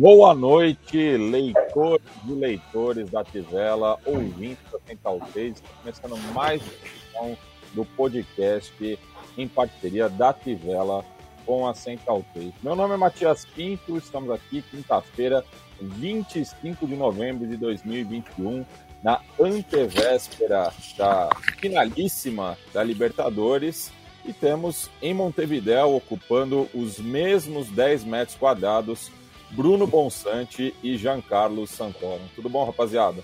Boa noite, leitores e leitores da Tivela, ouvintes da Central 3, começando mais uma do podcast em parceria da Tivela com a Central 3. Meu nome é Matias Pinto, estamos aqui quinta-feira, 25 de novembro de 2021, na antevéspera da finalíssima da Libertadores, e temos em Montevidéu ocupando os mesmos 10 metros quadrados Bruno Bonsante e Giancarlo Santoro. Tudo bom, rapaziada?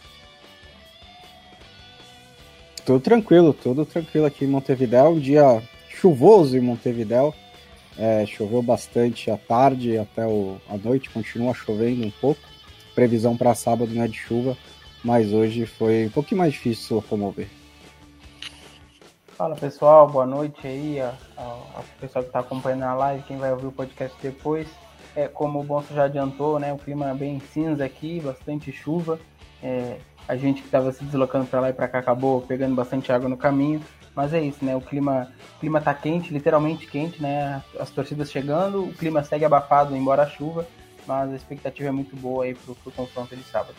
Tudo tranquilo, tudo tranquilo aqui em Montevidéu. Um dia chuvoso em Montevidéu. É, choveu bastante à tarde até o, a noite, continua chovendo um pouco. Previsão para sábado não é de chuva, mas hoje foi um pouquinho mais difícil locomover. Fala pessoal, boa noite aí, a, a, a pessoal que está acompanhando a live, quem vai ouvir o podcast depois. É, como o Bonso já adiantou, né, o clima é bem cinza aqui, bastante chuva. É, a gente que estava se deslocando para lá e para cá acabou pegando bastante água no caminho. Mas é isso, né? O clima, o clima tá quente, literalmente quente, né? As torcidas chegando, o clima segue abafado, embora a chuva, mas a expectativa é muito boa aí pro, pro confronto de sábado.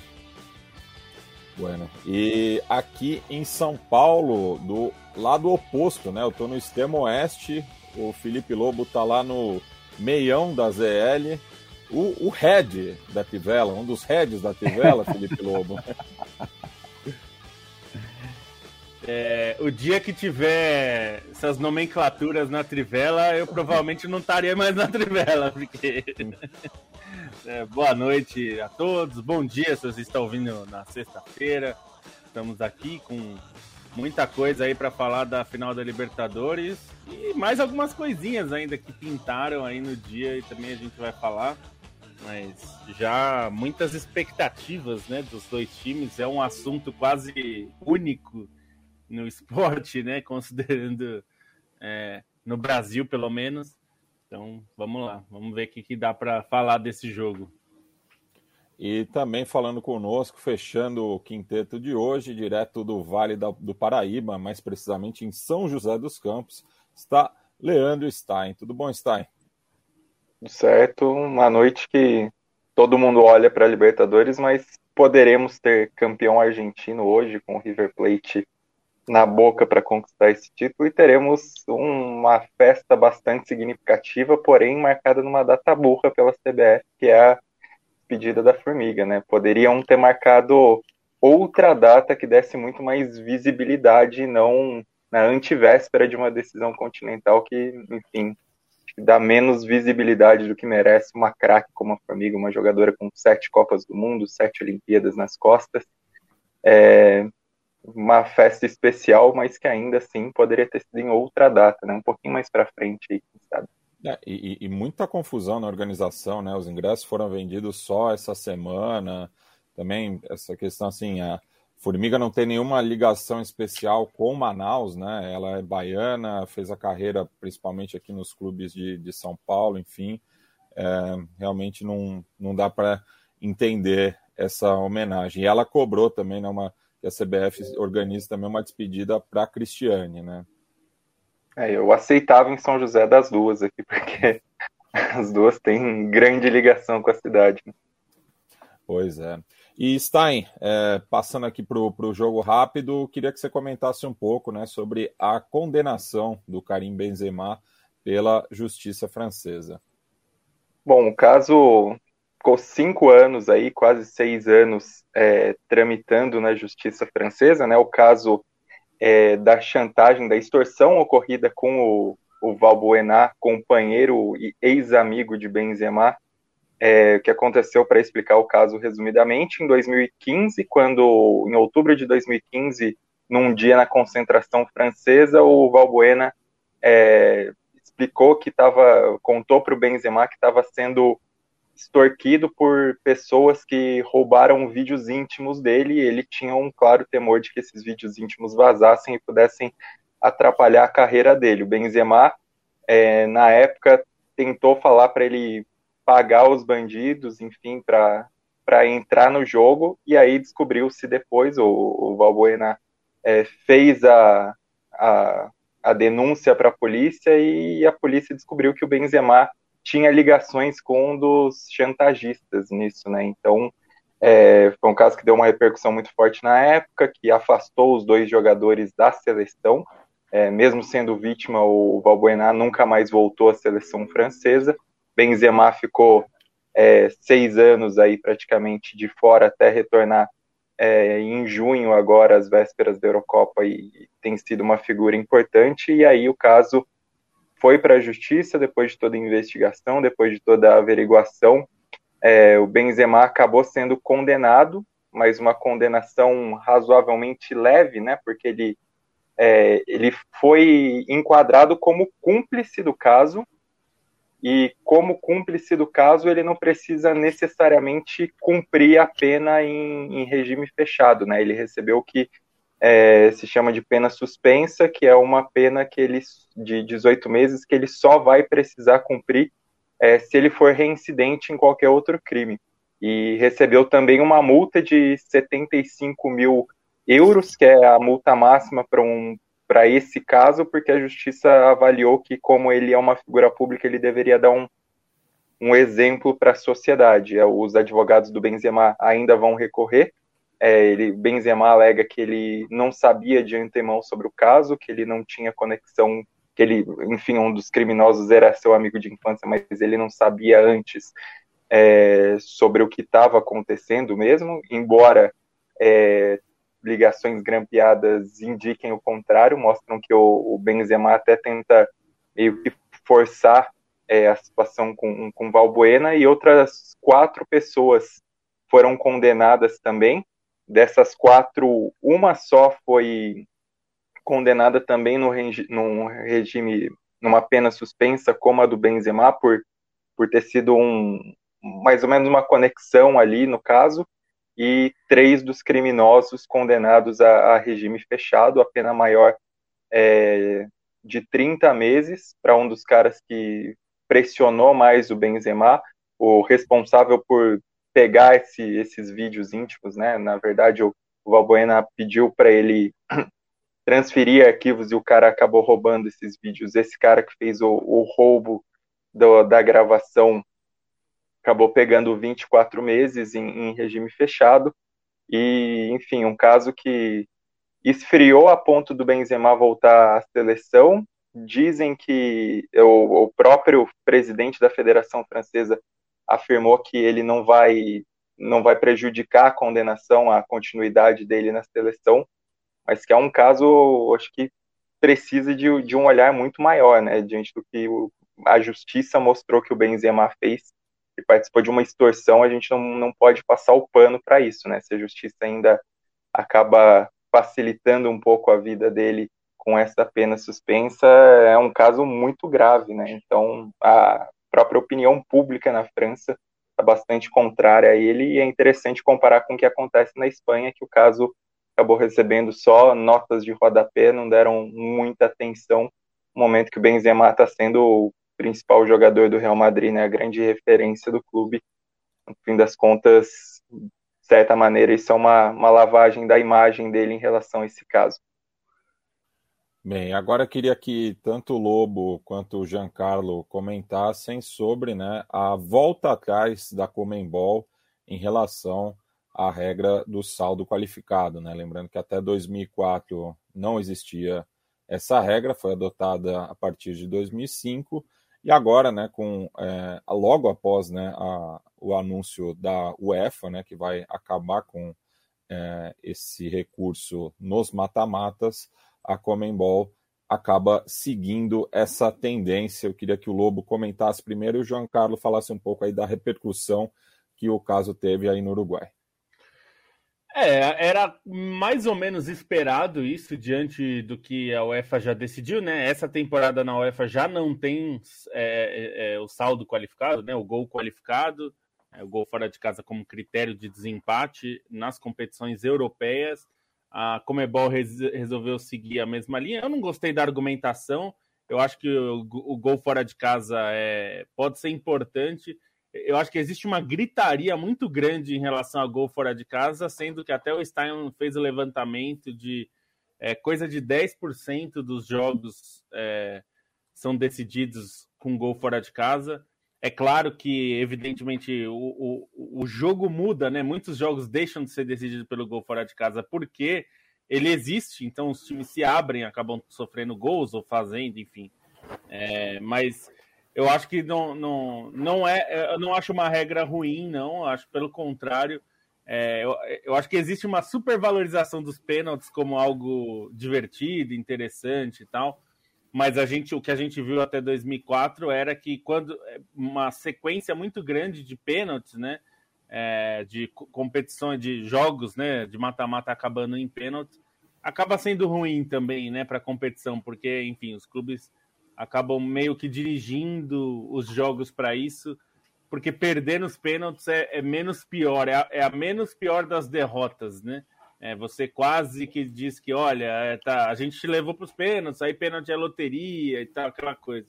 Bueno. E aqui em São Paulo, do lado oposto, né? Eu tô no extremo oeste, o Felipe Lobo tá lá no meião da ZL, o, o head da Tivela, um dos heads da Tivela, Felipe Lobo. É, o dia que tiver essas nomenclaturas na Trivela, eu provavelmente não estaria mais na Trivela, porque. É, boa noite a todos, bom dia se vocês estão ouvindo na sexta-feira. Estamos aqui com muita coisa aí para falar da final da Libertadores e mais algumas coisinhas ainda que pintaram aí no dia e também a gente vai falar. Mas já muitas expectativas, né, dos dois times. É um assunto quase único no esporte, né, considerando é, no Brasil pelo menos. Então, vamos lá, vamos ver o que, que dá para falar desse jogo. E também falando conosco, fechando o quinteto de hoje, direto do Vale do Paraíba, mais precisamente em São José dos Campos, está Leandro Stein. Tudo bom, Stein? Certo, uma noite que todo mundo olha para a Libertadores, mas poderemos ter campeão argentino hoje com o River Plate na boca para conquistar esse título e teremos uma festa bastante significativa, porém marcada numa data burra pela CBF, que é a despedida da formiga, né? Poderiam ter marcado outra data que desse muito mais visibilidade, não na antivéspera de uma decisão continental que, enfim, dá menos visibilidade do que merece uma craque como a Formiga, uma jogadora com sete Copas do Mundo, sete Olimpíadas nas costas. É uma festa especial, mas que ainda assim poderia ter sido em outra data, né? Um pouquinho mais para frente, aí, quem sabe. É, e, e, muita confusão na organização, né? Os ingressos foram vendidos só essa semana. Também essa questão assim, a Formiga não tem nenhuma ligação especial com Manaus, né? Ela é baiana, fez a carreira principalmente aqui nos clubes de, de São Paulo, enfim. É, realmente não, não dá para entender essa homenagem. E ela cobrou também, né, uma, que a CBF organiza também uma despedida para a Cristiane, né? É, eu aceitava em São José das duas aqui, porque as duas têm grande ligação com a cidade. Pois é. E Stein, é, passando aqui para o jogo rápido, queria que você comentasse um pouco né, sobre a condenação do Karim Benzema pela justiça francesa. Bom, o caso ficou cinco anos aí, quase seis anos, é, tramitando na justiça francesa, né? O caso é, da chantagem, da extorsão ocorrida com o, o Valbuena, companheiro e ex-amigo de Benzema, é, que aconteceu para explicar o caso resumidamente. Em 2015, quando, em outubro de 2015, num dia na concentração francesa, o Valbuena é, explicou que estava, contou para o Benzema que estava sendo extorquido por pessoas que roubaram vídeos íntimos dele e ele tinha um claro temor de que esses vídeos íntimos vazassem e pudessem atrapalhar a carreira dele. O Benzema, é, na época, tentou falar para ele pagar os bandidos, enfim, para entrar no jogo, e aí descobriu-se depois, o, o Valbuena é, fez a, a, a denúncia para a polícia e a polícia descobriu que o Benzema tinha ligações com um dos chantagistas nisso, né? Então, é, foi um caso que deu uma repercussão muito forte na época, que afastou os dois jogadores da seleção. É, mesmo sendo vítima, o Valbuena nunca mais voltou à seleção francesa. Benzema ficou é, seis anos aí praticamente de fora até retornar é, em junho agora, às vésperas da Eurocopa, e tem sido uma figura importante. E aí o caso foi para a justiça depois de toda a investigação, depois de toda a averiguação. É, o Benzema acabou sendo condenado, mas uma condenação razoavelmente leve, né? Porque ele, é, ele foi enquadrado como cúmplice do caso, e como cúmplice do caso, ele não precisa necessariamente cumprir a pena em, em regime fechado, né? Ele recebeu o que é, se chama de pena suspensa, que é uma pena que ele de 18 meses que ele só vai precisar cumprir é, se ele for reincidente em qualquer outro crime. E recebeu também uma multa de 75 mil euros, que é a multa máxima para um, para esse caso, porque a justiça avaliou que, como ele é uma figura pública, ele deveria dar um, um exemplo para a sociedade. Os advogados do Benzema ainda vão recorrer, é, ele, Benzema alega que ele não sabia de antemão sobre o caso, que ele não tinha conexão, que ele, enfim, um dos criminosos era seu amigo de infância, mas ele não sabia antes é, sobre o que estava acontecendo mesmo, embora é, ligações grampeadas indiquem o contrário, mostram que o, o Benzema até tenta meio que forçar é, a situação com, com Valbuena e outras quatro pessoas foram condenadas também, Dessas quatro, uma só foi condenada também no, num regime, numa pena suspensa, como a do Benzema, por, por ter sido um, mais ou menos uma conexão ali no caso, e três dos criminosos condenados a, a regime fechado, a pena maior é, de 30 meses para um dos caras que pressionou mais o Benzema, o responsável por pegar esse, esses vídeos íntimos, né? Na verdade, o, o Valbuena pediu para ele transferir arquivos e o cara acabou roubando esses vídeos. Esse cara que fez o, o roubo do, da gravação acabou pegando 24 meses em, em regime fechado. E, enfim, um caso que esfriou a ponto do Benzema voltar à seleção. Dizem que o, o próprio presidente da Federação Francesa afirmou que ele não vai não vai prejudicar a condenação, a continuidade dele na seleção, mas que é um caso, acho que precisa de, de um olhar muito maior, né, diante do que o, a justiça mostrou que o Benzema fez, e participou de uma extorsão, a gente não, não pode passar o pano para isso, né, se a justiça ainda acaba facilitando um pouco a vida dele com essa pena suspensa, é um caso muito grave, né, então a, própria opinião pública na França está bastante contrária a ele, e é interessante comparar com o que acontece na Espanha, que o caso acabou recebendo só notas de rodapé, não deram muita atenção no momento que o Benzema está sendo o principal jogador do Real Madrid, né, a grande referência do clube. No fim das contas, de certa maneira, isso é uma, uma lavagem da imagem dele em relação a esse caso. Bem, agora queria que tanto o Lobo quanto o Giancarlo comentassem sobre né, a volta atrás da Comembol em relação à regra do saldo qualificado. Né? Lembrando que até 2004 não existia essa regra, foi adotada a partir de 2005 e agora, né, com é, logo após né, a, o anúncio da UEFA, né, que vai acabar com é, esse recurso nos mata-matas, a Comembol acaba seguindo essa tendência. Eu queria que o Lobo comentasse primeiro e o João Carlos falasse um pouco aí da repercussão que o caso teve aí no Uruguai. É, era mais ou menos esperado isso diante do que a UEFA já decidiu, né? Essa temporada na UEFA já não tem é, é, é o saldo qualificado, né? O gol qualificado, é, o gol fora de casa como critério de desempate nas competições europeias. A Comebol res, resolveu seguir a mesma linha. Eu não gostei da argumentação. Eu acho que o, o gol fora de casa é, pode ser importante eu acho que existe uma gritaria muito grande em relação a gol fora de casa, sendo que até o Stein fez o levantamento de é, coisa de 10% dos jogos é, são decididos com gol fora de casa. É claro que, evidentemente, o, o, o jogo muda, né? Muitos jogos deixam de ser decididos pelo gol fora de casa porque ele existe, então os times se abrem, acabam sofrendo gols ou fazendo, enfim. É, mas eu acho que não, não, não é. Eu não acho uma regra ruim, não. Acho pelo contrário. É, eu, eu, acho que existe uma supervalorização dos pênaltis como algo divertido, interessante e tal. Mas a gente, o que a gente viu até 2004 era que quando uma sequência muito grande de pênaltis, né, é, de competições, de jogos, né, de mata-mata acabando em pênaltis, acaba sendo ruim também, né, para a competição, porque, enfim, os clubes acabam meio que dirigindo os jogos para isso, porque perder nos pênaltis é, é menos pior, é a, é a, menos pior das derrotas, né? É, você quase que diz que, olha, é, tá, a gente te levou para os pênaltis, aí pênalti é loteria e tal, aquela coisa.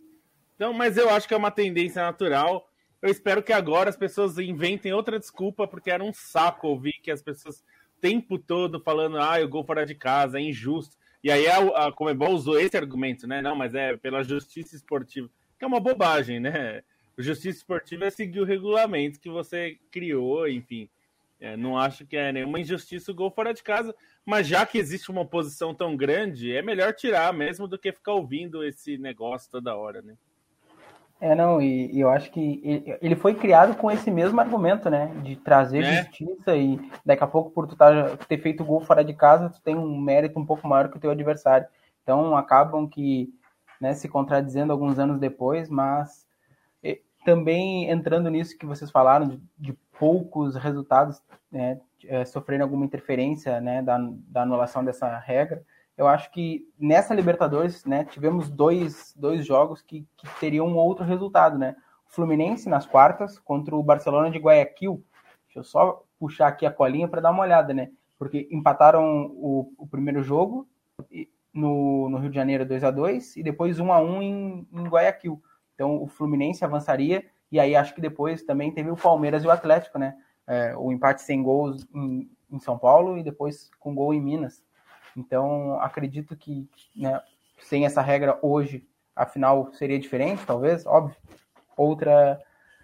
Então, mas eu acho que é uma tendência natural. Eu espero que agora as pessoas inventem outra desculpa, porque era um saco ouvir que as pessoas o tempo todo falando, ah, eu gol fora de casa, é injusto. E aí a, a Comebol usou esse argumento, né? Não, mas é pela justiça esportiva, que é uma bobagem, né? Justiça esportiva é seguir o regulamento que você criou, enfim. É, não acho que é nenhuma injustiça o gol fora de casa, mas já que existe uma oposição tão grande, é melhor tirar mesmo do que ficar ouvindo esse negócio toda hora, né? É, não, e, e, eu acho que ele foi criado com esse mesmo argumento, né? De trazer é. justiça e daqui a pouco, por tu tá, ter feito gol fora de casa, tu tem um mérito um pouco maior que o teu adversário. Então acabam que né, se contradizendo alguns anos depois, mas também entrando nisso que vocês falaram, de, de poucos resultados né, é, sofrendo alguma interferência né, da, da anulação dessa regra eu acho que nessa Libertadores, né, tivemos dois, dois jogos que, que teriam outro resultado, né? Fluminense nas quartas contra o Barcelona de Guayaquil. Deixa eu só puxar aqui a colinha para dar uma olhada, né? Porque empataram o, o primeiro jogo no, no, Rio de Janeiro 2 a 2 e depois 1 a 1 em, em Guayaquil. Então o Fluminense avançaria e aí acho que depois também teve o Palmeiras e o Atlético, né? É, o empate sem gols em, em São Paulo e depois com gol em Minas. Então, acredito que né, sem essa regra hoje, a final seria diferente, talvez, óbvio. Outra,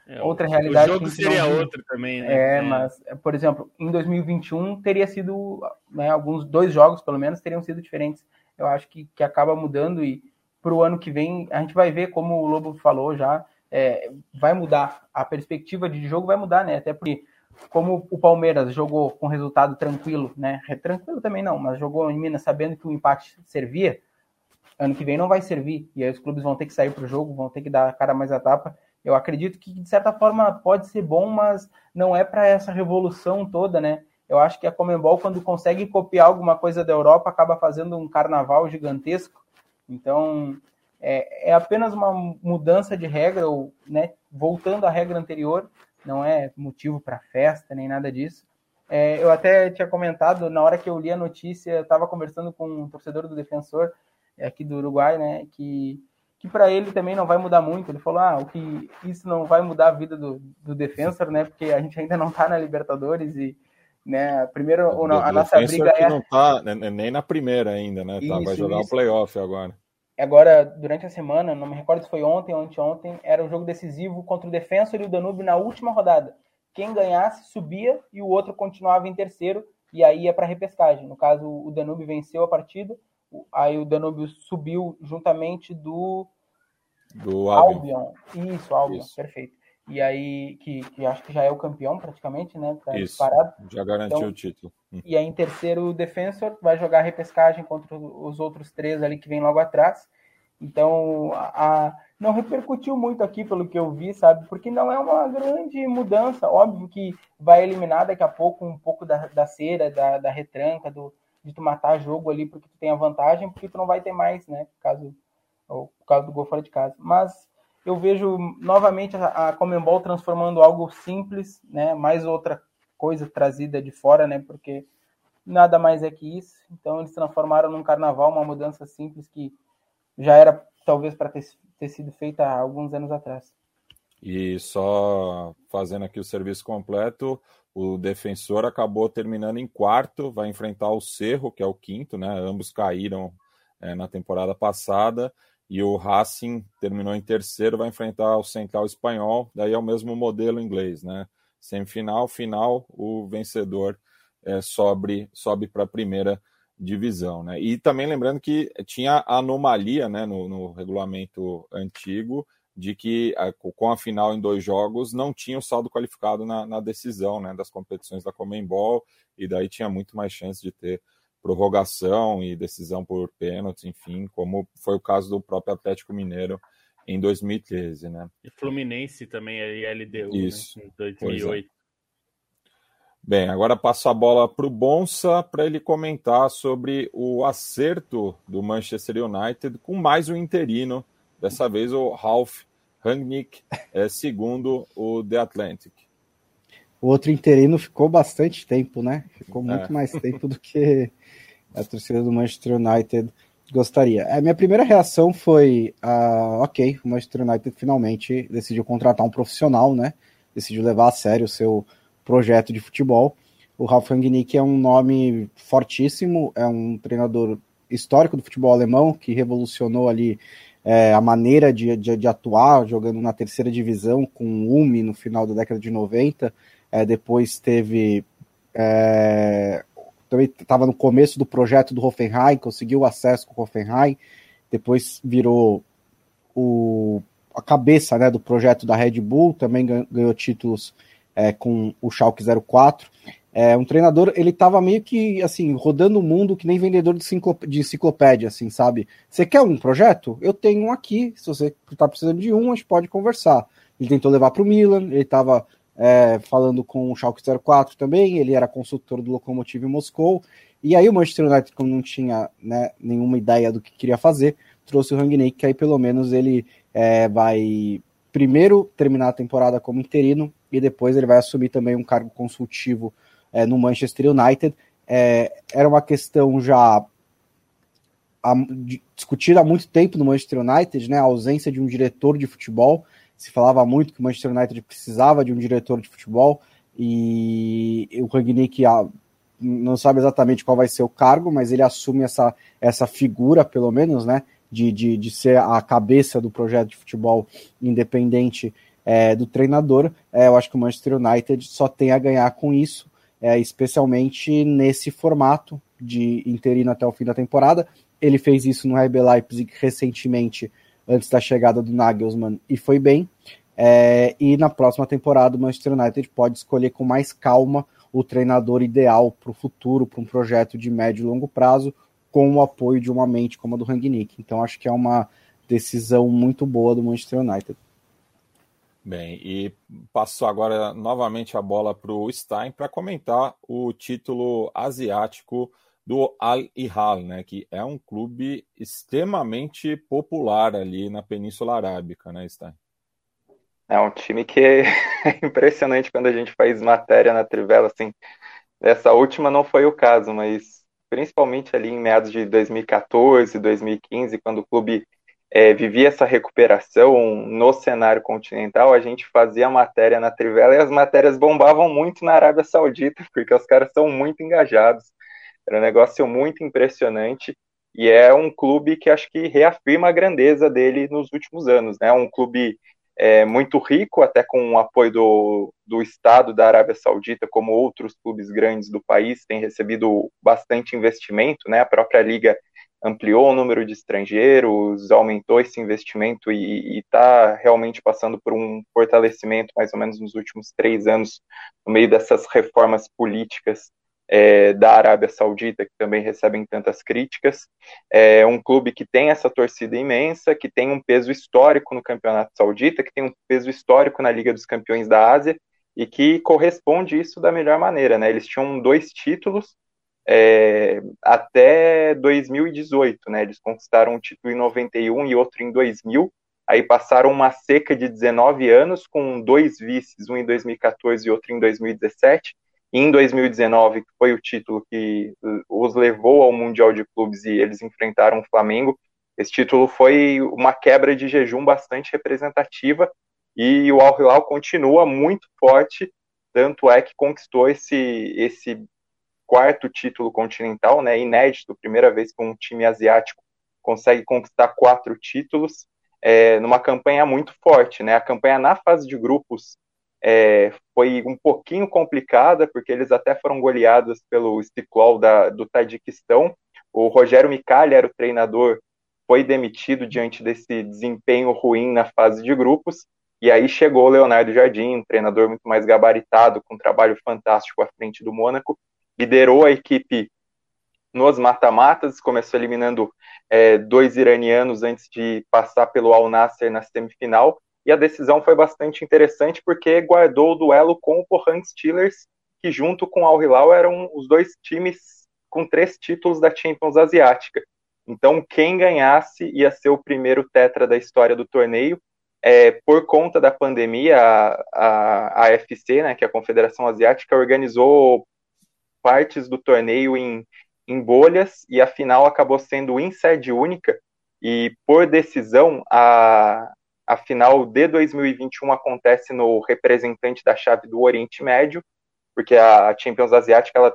é, outra realidade. O jogo seria outra também, né? É, é, mas, por exemplo, em 2021 teria sido, né, alguns dois jogos, pelo menos, teriam sido diferentes. Eu acho que, que acaba mudando e para o ano que vem a gente vai ver, como o Lobo falou já, é, vai mudar. A perspectiva de jogo vai mudar, né? Até porque como o Palmeiras jogou com resultado tranquilo, né? Tranquilo também não, mas jogou em Minas sabendo que o empate servia, ano que vem não vai servir. E aí os clubes vão ter que sair para o jogo, vão ter que dar a cara mais a tapa. Eu acredito que, de certa forma, pode ser bom, mas não é para essa revolução toda, né? Eu acho que a Comembol, quando consegue copiar alguma coisa da Europa, acaba fazendo um carnaval gigantesco. Então, é, é apenas uma mudança de regra, ou, né, voltando à regra anterior, não é motivo para festa nem nada disso. É, eu até tinha comentado, na hora que eu li a notícia, eu estava conversando com um torcedor do defensor é, aqui do Uruguai, né, que, que para ele também não vai mudar muito. Ele falou, ah, o que isso não vai mudar a vida do, do defensor, né, porque a gente ainda não está na Libertadores e né, primeiro a nossa briga é... não tá nem na primeira ainda, né, tá, vai jogar o um playoff agora agora, durante a semana, não me recordo se foi ontem ou anteontem, era um jogo decisivo contra o Defensor e o Danube na última rodada. Quem ganhasse subia e o outro continuava em terceiro e aí ia para repescagem. No caso, o Danube venceu a partida, aí o Danube subiu juntamente do do Albion. Albion. Isso, Albion, Isso. perfeito. e aí que, que acho que já é o campeão praticamente, né? Tá Isso, disparado. já garantiu então, o título. E aí em terceiro o Defensor vai jogar repescagem contra os outros três ali que vem logo atrás. Então a, a, não repercutiu muito aqui pelo que eu vi, sabe? Porque não é uma grande mudança. Óbvio que vai eliminar daqui a pouco um pouco da, da cera, da, da retranca, do, de tu matar jogo ali porque tu tem a vantagem, porque tu não vai ter mais, né? Por causa, ou por causa do gol fora de casa. Mas eu vejo novamente a, a Comembol transformando algo simples, né? Mais outra coisa trazida de fora, né? Porque nada mais é que isso. Então eles transformaram num carnaval uma mudança simples que já era talvez para ter, ter sido feita há alguns anos atrás. E só fazendo aqui o serviço completo, o defensor acabou terminando em quarto, vai enfrentar o Cerro, que é o quinto, né? Ambos caíram é, na temporada passada e o Racing terminou em terceiro, vai enfrentar o Central Espanhol, daí é o mesmo modelo inglês, né? Semifinal, final, o vencedor é, sobe, sobe para a primeira divisão, né? E também lembrando que tinha anomalia, né, no, no regulamento antigo, de que com a final em dois jogos não tinha o saldo qualificado na, na decisão, né, das competições da Comembol, e daí tinha muito mais chance de ter prorrogação e decisão por pênaltis, enfim, como foi o caso do próprio Atlético Mineiro em 2013, né? E Fluminense também é LDU, né, Isso, né? em 2008. É. Bem, agora passo a bola para o Bonsa para ele comentar sobre o acerto do Manchester United com mais um interino, dessa vez o Ralph Rangnick, é, segundo o The Atlantic. O outro interino ficou bastante tempo, né? Ficou muito é. mais tempo do que a torcida do Manchester United gostaria. A minha primeira reação foi: uh, ok, o Manchester United finalmente decidiu contratar um profissional, né? Decidiu levar a sério o seu projeto de futebol. O Ralf Rangnick é um nome fortíssimo, é um treinador histórico do futebol alemão que revolucionou ali é, a maneira de, de, de, atuar, jogando na terceira divisão com o UMI no final da década de 90. É, depois teve é, também estava no começo do projeto do Hoffenheim, conseguiu acesso com o Hoffenheim, depois virou o, a cabeça né, do projeto da Red Bull, também ganhou títulos é, com o Schalke 04. É, um treinador, ele estava meio que, assim, rodando o mundo que nem vendedor de enciclopédia, assim, sabe? Você quer um projeto? Eu tenho um aqui, se você está precisando de um, a gente pode conversar. Ele tentou levar para o Milan, ele estava é, falando com o Schalke 04 também, ele era consultor do Lokomotiv Moscou, e aí o Manchester United, como não tinha né, nenhuma ideia do que queria fazer, trouxe o Rangnick, que aí pelo menos ele é, vai primeiro terminar a temporada como interino, e depois ele vai assumir também um cargo consultivo é, no Manchester United. É, era uma questão já discutida há muito tempo no Manchester United, né, a ausência de um diretor de futebol, se falava muito que o Manchester United precisava de um diretor de futebol e o Rangnick ah, não sabe exatamente qual vai ser o cargo, mas ele assume essa, essa figura, pelo menos, né, de, de, de ser a cabeça do projeto de futebol independente é, do treinador. É, eu acho que o Manchester United só tem a ganhar com isso, é, especialmente nesse formato de interino até o fim da temporada. Ele fez isso no RB Leipzig recentemente, antes da chegada do Nagelsmann e foi bem. É, e na próxima temporada o Manchester United pode escolher com mais calma o treinador ideal para o futuro, para um projeto de médio e longo prazo, com o apoio de uma mente como a do Rangnick. Então acho que é uma decisão muito boa do Manchester United. Bem, e passo agora novamente a bola para o Stein para comentar o título asiático do Al Hilal, né, que é um clube extremamente popular ali na Península Arábica, né, Stein? É um time que é impressionante quando a gente faz matéria na Trivela, assim. Essa última não foi o caso, mas principalmente ali em meados de 2014, 2015, quando o clube é, vivia essa recuperação no cenário continental, a gente fazia matéria na Trivela e as matérias bombavam muito na Arábia Saudita, porque os caras são muito engajados. Era um negócio muito impressionante e é um clube que acho que reafirma a grandeza dele nos últimos anos. Né? Um clube é, muito rico, até com o apoio do, do Estado da Arábia Saudita, como outros clubes grandes do país, tem recebido bastante investimento. Né? A própria liga ampliou o número de estrangeiros, aumentou esse investimento e está realmente passando por um fortalecimento, mais ou menos nos últimos três anos, no meio dessas reformas políticas é, da Arábia Saudita, que também recebem tantas críticas. É um clube que tem essa torcida imensa, que tem um peso histórico no Campeonato Saudita, que tem um peso histórico na Liga dos Campeões da Ásia e que corresponde isso da melhor maneira. Né? Eles tinham dois títulos é, até 2018, né? Eles conquistaram um título em 91 e outro em 2000. Aí passaram uma seca de 19 anos com dois vices, um em 2014 e outro em 2017 em 2019, que foi o título que os levou ao Mundial de Clubes e eles enfrentaram o Flamengo. Esse título foi uma quebra de jejum bastante representativa e o Al Hilal continua muito forte, tanto é que conquistou esse, esse quarto título continental, né, inédito, primeira vez que um time asiático consegue conquistar quatro títulos, é, numa campanha muito forte, né, a campanha na fase de grupos é, foi um pouquinho complicada, porque eles até foram goleados pelo Stiklol da, do Tadiquistão. O Rogério Micali era o treinador, foi demitido diante desse desempenho ruim na fase de grupos. E aí chegou o Leonardo Jardim, um treinador muito mais gabaritado, com um trabalho fantástico à frente do Mônaco, liderou a equipe nos mata-matas, começou eliminando é, dois iranianos antes de passar pelo Al Nasser na semifinal, e a decisão foi bastante interessante porque guardou o duelo com o Pohang Steelers, que junto com o Al Hilal eram os dois times com três títulos da Champions Asiática. Então, quem ganhasse ia ser o primeiro tetra da história do torneio. É, por conta da pandemia, a, a, a AFC, né, que é a Confederação Asiática, organizou partes do torneio em, em bolhas e a final acabou sendo em sede única. E por decisão, a, a final de 2021 acontece no representante da chave do Oriente Médio, porque a Champions Asiática, ela,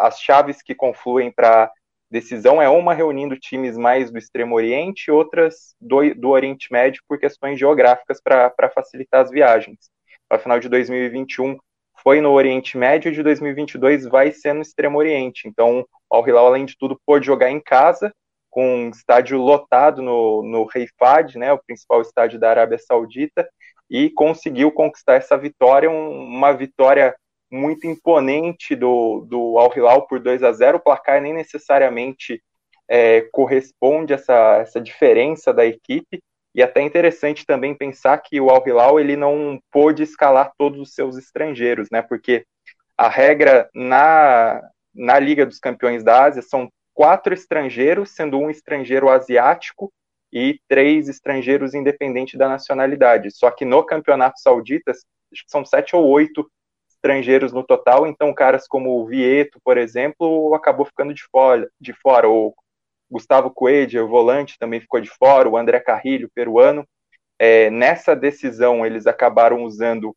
as chaves que confluem para decisão é uma reunindo times mais do Extremo Oriente, outras do, do Oriente Médio por questões geográficas para facilitar as viagens. A final de 2021 foi no Oriente Médio e de 2022 vai ser no Extremo Oriente. Então, o Al Hilal, além de tudo, pôde jogar em casa com um estádio lotado no, no Rei né, o principal estádio da Arábia Saudita, e conseguiu conquistar essa vitória, um, uma vitória muito imponente do, do Al Hilal por 2 a 0 O placar nem necessariamente é, corresponde a essa, essa diferença da equipe, e até interessante também pensar que o Al Hilal ele não pôde escalar todos os seus estrangeiros, né, porque a regra na, na Liga dos Campeões da Ásia são quatro estrangeiros, sendo um estrangeiro asiático e três estrangeiros independentes da nacionalidade. Só que no campeonato saudita, acho que são sete ou oito estrangeiros no total, então caras como o Vieto, por exemplo, acabou ficando de fora, de fora. o Gustavo Coelho, o volante, também ficou de fora, o André Carrilho, peruano. É, nessa decisão, eles acabaram usando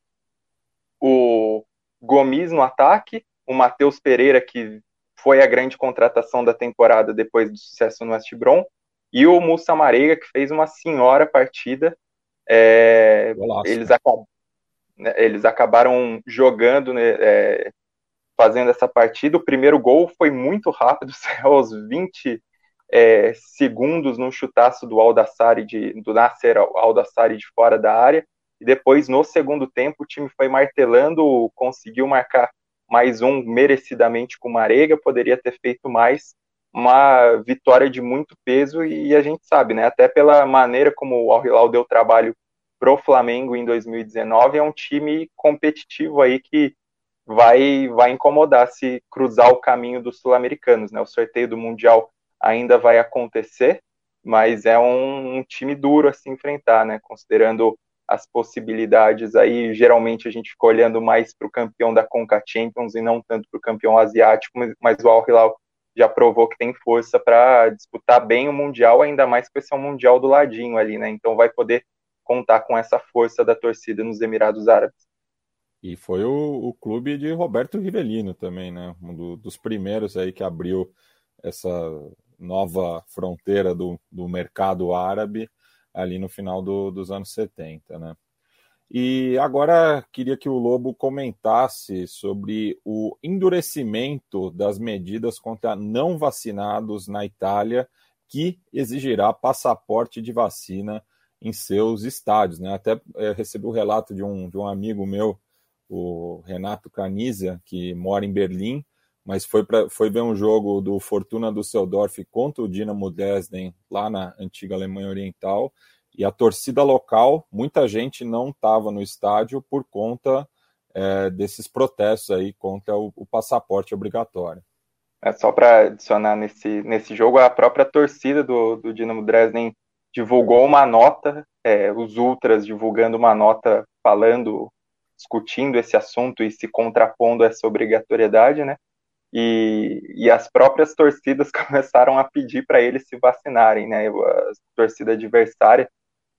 o Gomes no ataque, o Matheus Pereira, que foi a grande contratação da temporada depois do sucesso no West Brom, e o Mussa Marega, que fez uma senhora partida. É, eles, né, eles, acabaram jogando, né, é, fazendo essa partida. O primeiro gol foi muito rápido, saiu aos 20 é, segundos no chutaço do Aldassari, de, do Nasser Aldassari de fora da área. E depois, no segundo tempo, o time foi martelando, conseguiu marcar mais um merecidamente com Marega, poderia ter feito mais, uma vitória de muito peso e a gente sabe, né, até pela maneira como o Al Hilal deu trabalho pro Flamengo em 2019, é um time competitivo aí que vai vai incomodar se cruzar o caminho dos sul-americanos, né? O sorteio do mundial ainda vai acontecer, mas é um, um time duro a se enfrentar, né? Considerando as possibilidades aí. Geralmente a gente fica olhando mais para o campeão da Conca Champions e não tanto para o campeão asiático, mas o Al Hilal já provou que tem força para disputar bem o Mundial, ainda mais que esse é um Mundial do ladinho ali, né? Então vai poder contar com essa força da torcida nos Emirados Árabes. E foi o, o clube de Roberto Rivelino também, né? Um do, dos primeiros aí que abriu essa nova fronteira do, do mercado árabe ali no final do, dos anos 70, né? E agora queria que o Lobo comentasse sobre o endurecimento das medidas contra não vacinados na Itália que exigirá passaporte de vacina em seus estádios. Né? Até é, recebi o um relato de um, de um amigo meu, o Renato Canizia, que mora em Berlim, mas foi, pra, foi ver um jogo do Fortuna Düsseldorf contra o Dinamo Dresden, lá na antiga Alemanha Oriental, e a torcida local, muita gente não estava no estádio por conta é, desses protestos aí contra o, o passaporte obrigatório. É só para adicionar nesse, nesse jogo, a própria torcida do, do Dinamo Dresden divulgou uma nota, é, os ultras divulgando uma nota falando, discutindo esse assunto e se contrapondo a essa obrigatoriedade, né? E, e as próprias torcidas começaram a pedir para eles se vacinarem, né? A torcida adversária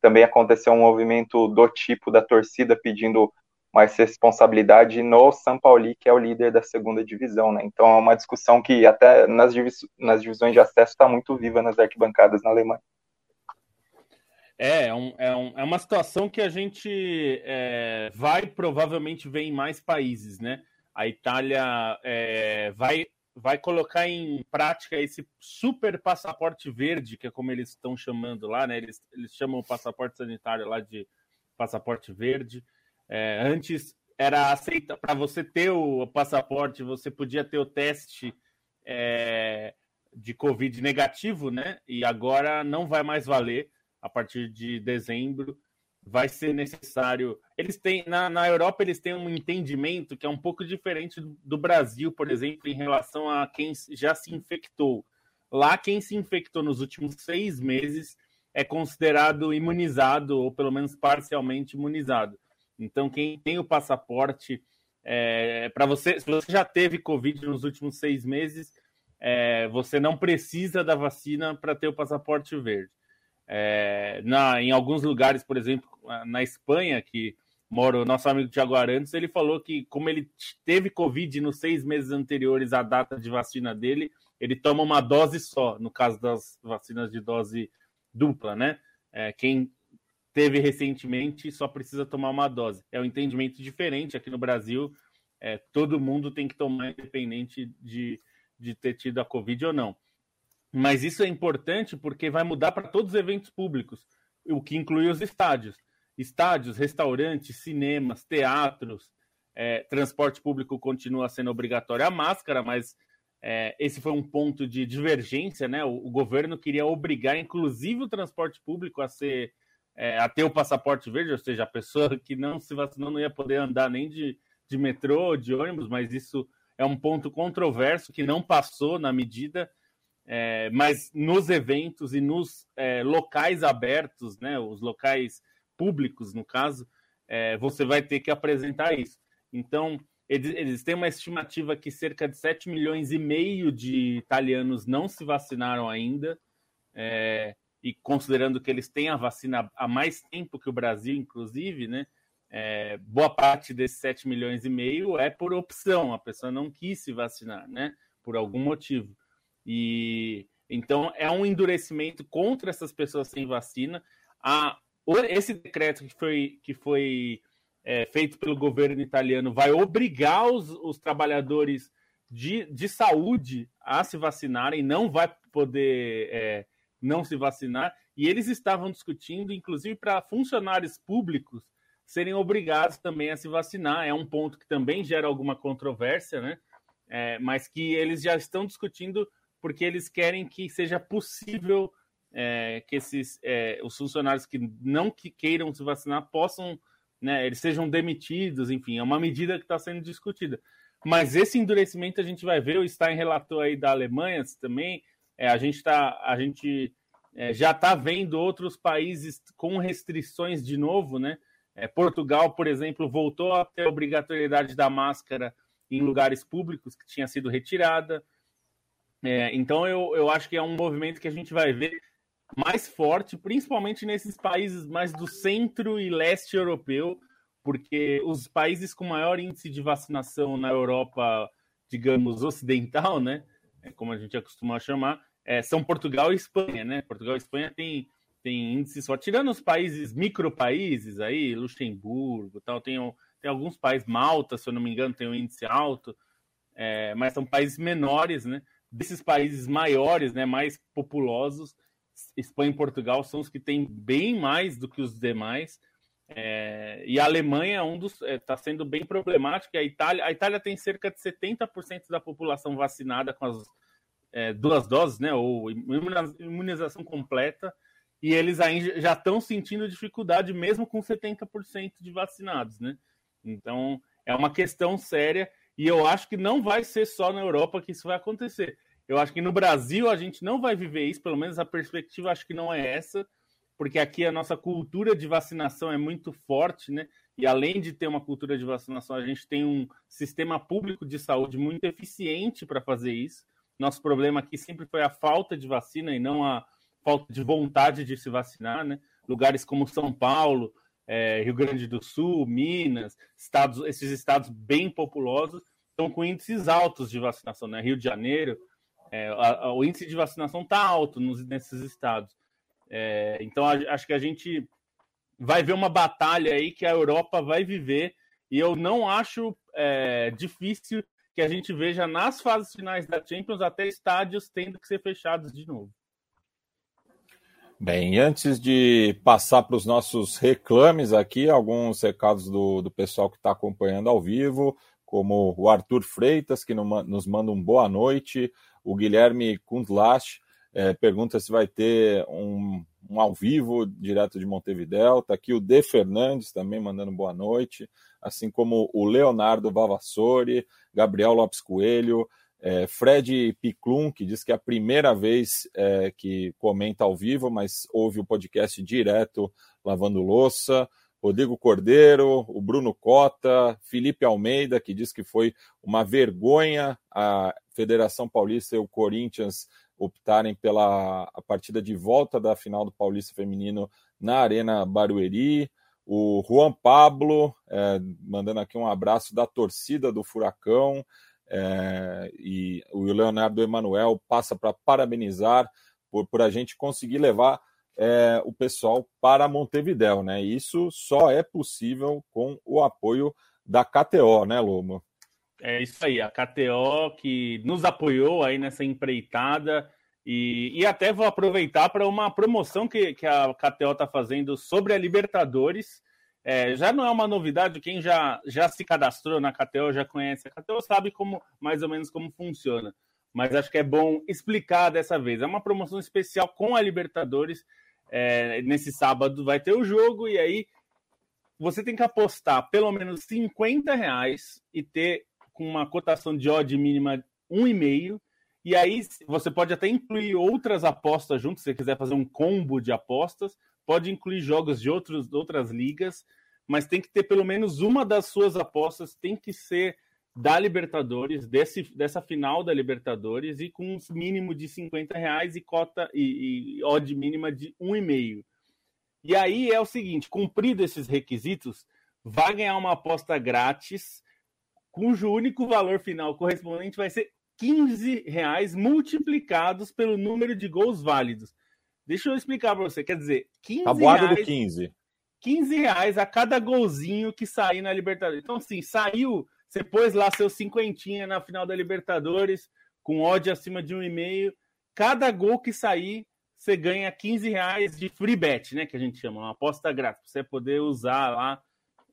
também aconteceu um movimento do tipo da torcida pedindo mais responsabilidade no São Paulo, que é o líder da segunda divisão, né? Então é uma discussão que até nas, nas divisões de acesso está muito viva nas arquibancadas na Alemanha. É, é, um, é, um, é uma situação que a gente é, vai provavelmente ver em mais países, né? A Itália é, vai, vai colocar em prática esse super passaporte verde, que é como eles estão chamando lá, né? Eles, eles chamam o passaporte sanitário lá de passaporte verde. É, antes era aceita para você ter o passaporte, você podia ter o teste é, de Covid negativo, né? E agora não vai mais valer a partir de dezembro vai ser necessário. Eles têm na, na Europa eles têm um entendimento que é um pouco diferente do Brasil, por exemplo, em relação a quem já se infectou. Lá quem se infectou nos últimos seis meses é considerado imunizado ou pelo menos parcialmente imunizado. Então quem tem o passaporte é, para você, se você já teve Covid nos últimos seis meses, é, você não precisa da vacina para ter o passaporte verde. É, na, em alguns lugares, por exemplo, na Espanha, que mora o nosso amigo Tiago Arantes, ele falou que, como ele teve Covid nos seis meses anteriores à data de vacina dele, ele toma uma dose só, no caso das vacinas de dose dupla, né? É, quem teve recentemente só precisa tomar uma dose. É um entendimento diferente aqui no Brasil. É, todo mundo tem que tomar, independente de, de ter tido a Covid ou não. Mas isso é importante porque vai mudar para todos os eventos públicos, o que inclui os estádios. Estádios, restaurantes, cinemas, teatros, é, transporte público continua sendo obrigatório a máscara, mas é, esse foi um ponto de divergência, né? O, o, governo queria obrigar, inclusive, o transporte público a ser é, a ter o passaporte verde, ou seja, a pessoa que não se vacinou não ia poder andar nem de, de metrô, de ônibus, mas isso é um ponto controverso que não passou na medida é, mas nos eventos e nos é, locais abertos, né, os locais públicos, no caso, é, você vai ter que apresentar isso. Então, eles, eles, têm uma estimativa que cerca de 7 milhões e meio de italianos não se vacinaram ainda, é, e considerando que eles têm a vacina há mais tempo que o Brasil, inclusive, né, é, boa parte desses 7 milhões e meio é por opção, a pessoa não quis se vacinar, né, por algum motivo. E então é um endurecimento contra essas pessoas sem vacina. A, esse decreto que foi, que foi é, feito pelo governo italiano vai obrigar os, os trabalhadores de, de saúde a se vacinarem, não vai poder é, não se vacinar. E eles estavam discutindo, inclusive, para funcionários públicos serem obrigados também a se vacinar. É um ponto que também gera alguma controvérsia, né? É, mas que eles já estão discutindo porque eles querem que seja possível é, que esses é, os funcionários que não que queiram se vacinar possam, né, eles sejam demitidos, enfim, é uma medida que está sendo discutida. Mas esse endurecimento a gente vai ver, o Stein relatou aí da Alemanha também, é, a gente tá, a gente é, já está vendo outros países com restrições de novo, né? É, Portugal, por exemplo, voltou a ter a obrigatoriedade da máscara em lugares públicos que tinha sido retirada. É, então eu, eu acho que é um movimento que a gente vai ver mais forte, principalmente nesses países mais do centro e leste europeu, porque os países com maior índice de vacinação na Europa, digamos, ocidental, né? É como a gente acostuma chamar, é, são Portugal e Espanha, né? Portugal e Espanha tem, tem índices só, tirando os países, micropaíses aí, Luxemburgo tal, tem, tem alguns países, Malta, se eu não me engano, tem um índice alto, é, mas são países menores, né? Desses países maiores, né, mais populosos, Espanha e Portugal são os que têm bem mais do que os demais. É, e a Alemanha é um dos está é, sendo bem problemática. A Itália, a Itália tem cerca de 70% da população vacinada com as é, duas doses, né, ou imunização completa, e eles ainda já estão sentindo dificuldade mesmo com 70% de vacinados, né? Então é uma questão séria e eu acho que não vai ser só na Europa que isso vai acontecer. Eu acho que no Brasil a gente não vai viver isso, pelo menos a perspectiva acho que não é essa, porque aqui a nossa cultura de vacinação é muito forte, né? E além de ter uma cultura de vacinação, a gente tem um sistema público de saúde muito eficiente para fazer isso. Nosso problema aqui sempre foi a falta de vacina e não a falta de vontade de se vacinar, né? Lugares como São Paulo, é, Rio Grande do Sul, Minas, estados, esses estados bem populosos estão com índices altos de vacinação, né? Rio de Janeiro, é, a, o índice de vacinação está alto nos, nesses estados. É, então, a, acho que a gente vai ver uma batalha aí que a Europa vai viver, e eu não acho é, difícil que a gente veja nas fases finais da Champions até estádios tendo que ser fechados de novo. Bem, antes de passar para os nossos reclames aqui, alguns recados do, do pessoal que está acompanhando ao vivo, como o Arthur Freitas, que nos manda um boa noite, o Guilherme Kundlash é, pergunta se vai ter um, um, ao vivo direto de Montevidéu, está aqui o De Fernandes também mandando boa noite, assim como o Leonardo Vavassori, Gabriel Lopes Coelho, é, Fred Piclum, que diz que é a primeira vez é, que comenta ao vivo, mas ouve o podcast direto lavando louça. Rodrigo Cordeiro, o Bruno Cota, Felipe Almeida, que diz que foi uma vergonha a Federação Paulista e o Corinthians optarem pela a partida de volta da final do Paulista Feminino na Arena Barueri. O Juan Pablo, é, mandando aqui um abraço da torcida do Furacão. É, e o Leonardo Emanuel passa para parabenizar por, por a gente conseguir levar é, o pessoal para Montevidéu, né? Isso só é possível com o apoio da KTO, né, Lomo? É isso aí, a KTO que nos apoiou aí nessa empreitada e, e até vou aproveitar para uma promoção que, que a KTO está fazendo sobre a Libertadores. É, já não é uma novidade, quem já, já se cadastrou na KTO, já conhece a KTO, sabe como mais ou menos como funciona. Mas acho que é bom explicar dessa vez. É uma promoção especial com a Libertadores. É, nesse sábado vai ter o jogo, e aí você tem que apostar pelo menos 50 reais e ter com uma cotação de odd mínima 1,5. E aí você pode até incluir outras apostas junto, se você quiser fazer um combo de apostas pode incluir jogos de outros, outras ligas, mas tem que ter pelo menos uma das suas apostas, tem que ser da Libertadores, desse, dessa final da Libertadores, e com um mínimo de 50 reais e cota e, e odd mínima de 1,5. E aí é o seguinte: cumprido esses requisitos, vai ganhar uma aposta grátis, cujo único valor final correspondente vai ser 15 reais multiplicados pelo número de gols válidos. Deixa eu explicar para você. Quer dizer, 15 Tabuada reais, do 15. 15 reais a cada golzinho que sair na Libertadores. Então, assim, saiu, você pôs lá seu cinquentinha na final da Libertadores, com ódio acima de um e meio. Cada gol que sair, você ganha 15 reais de free bet, né? Que a gente chama, uma aposta grátis, para você poder usar lá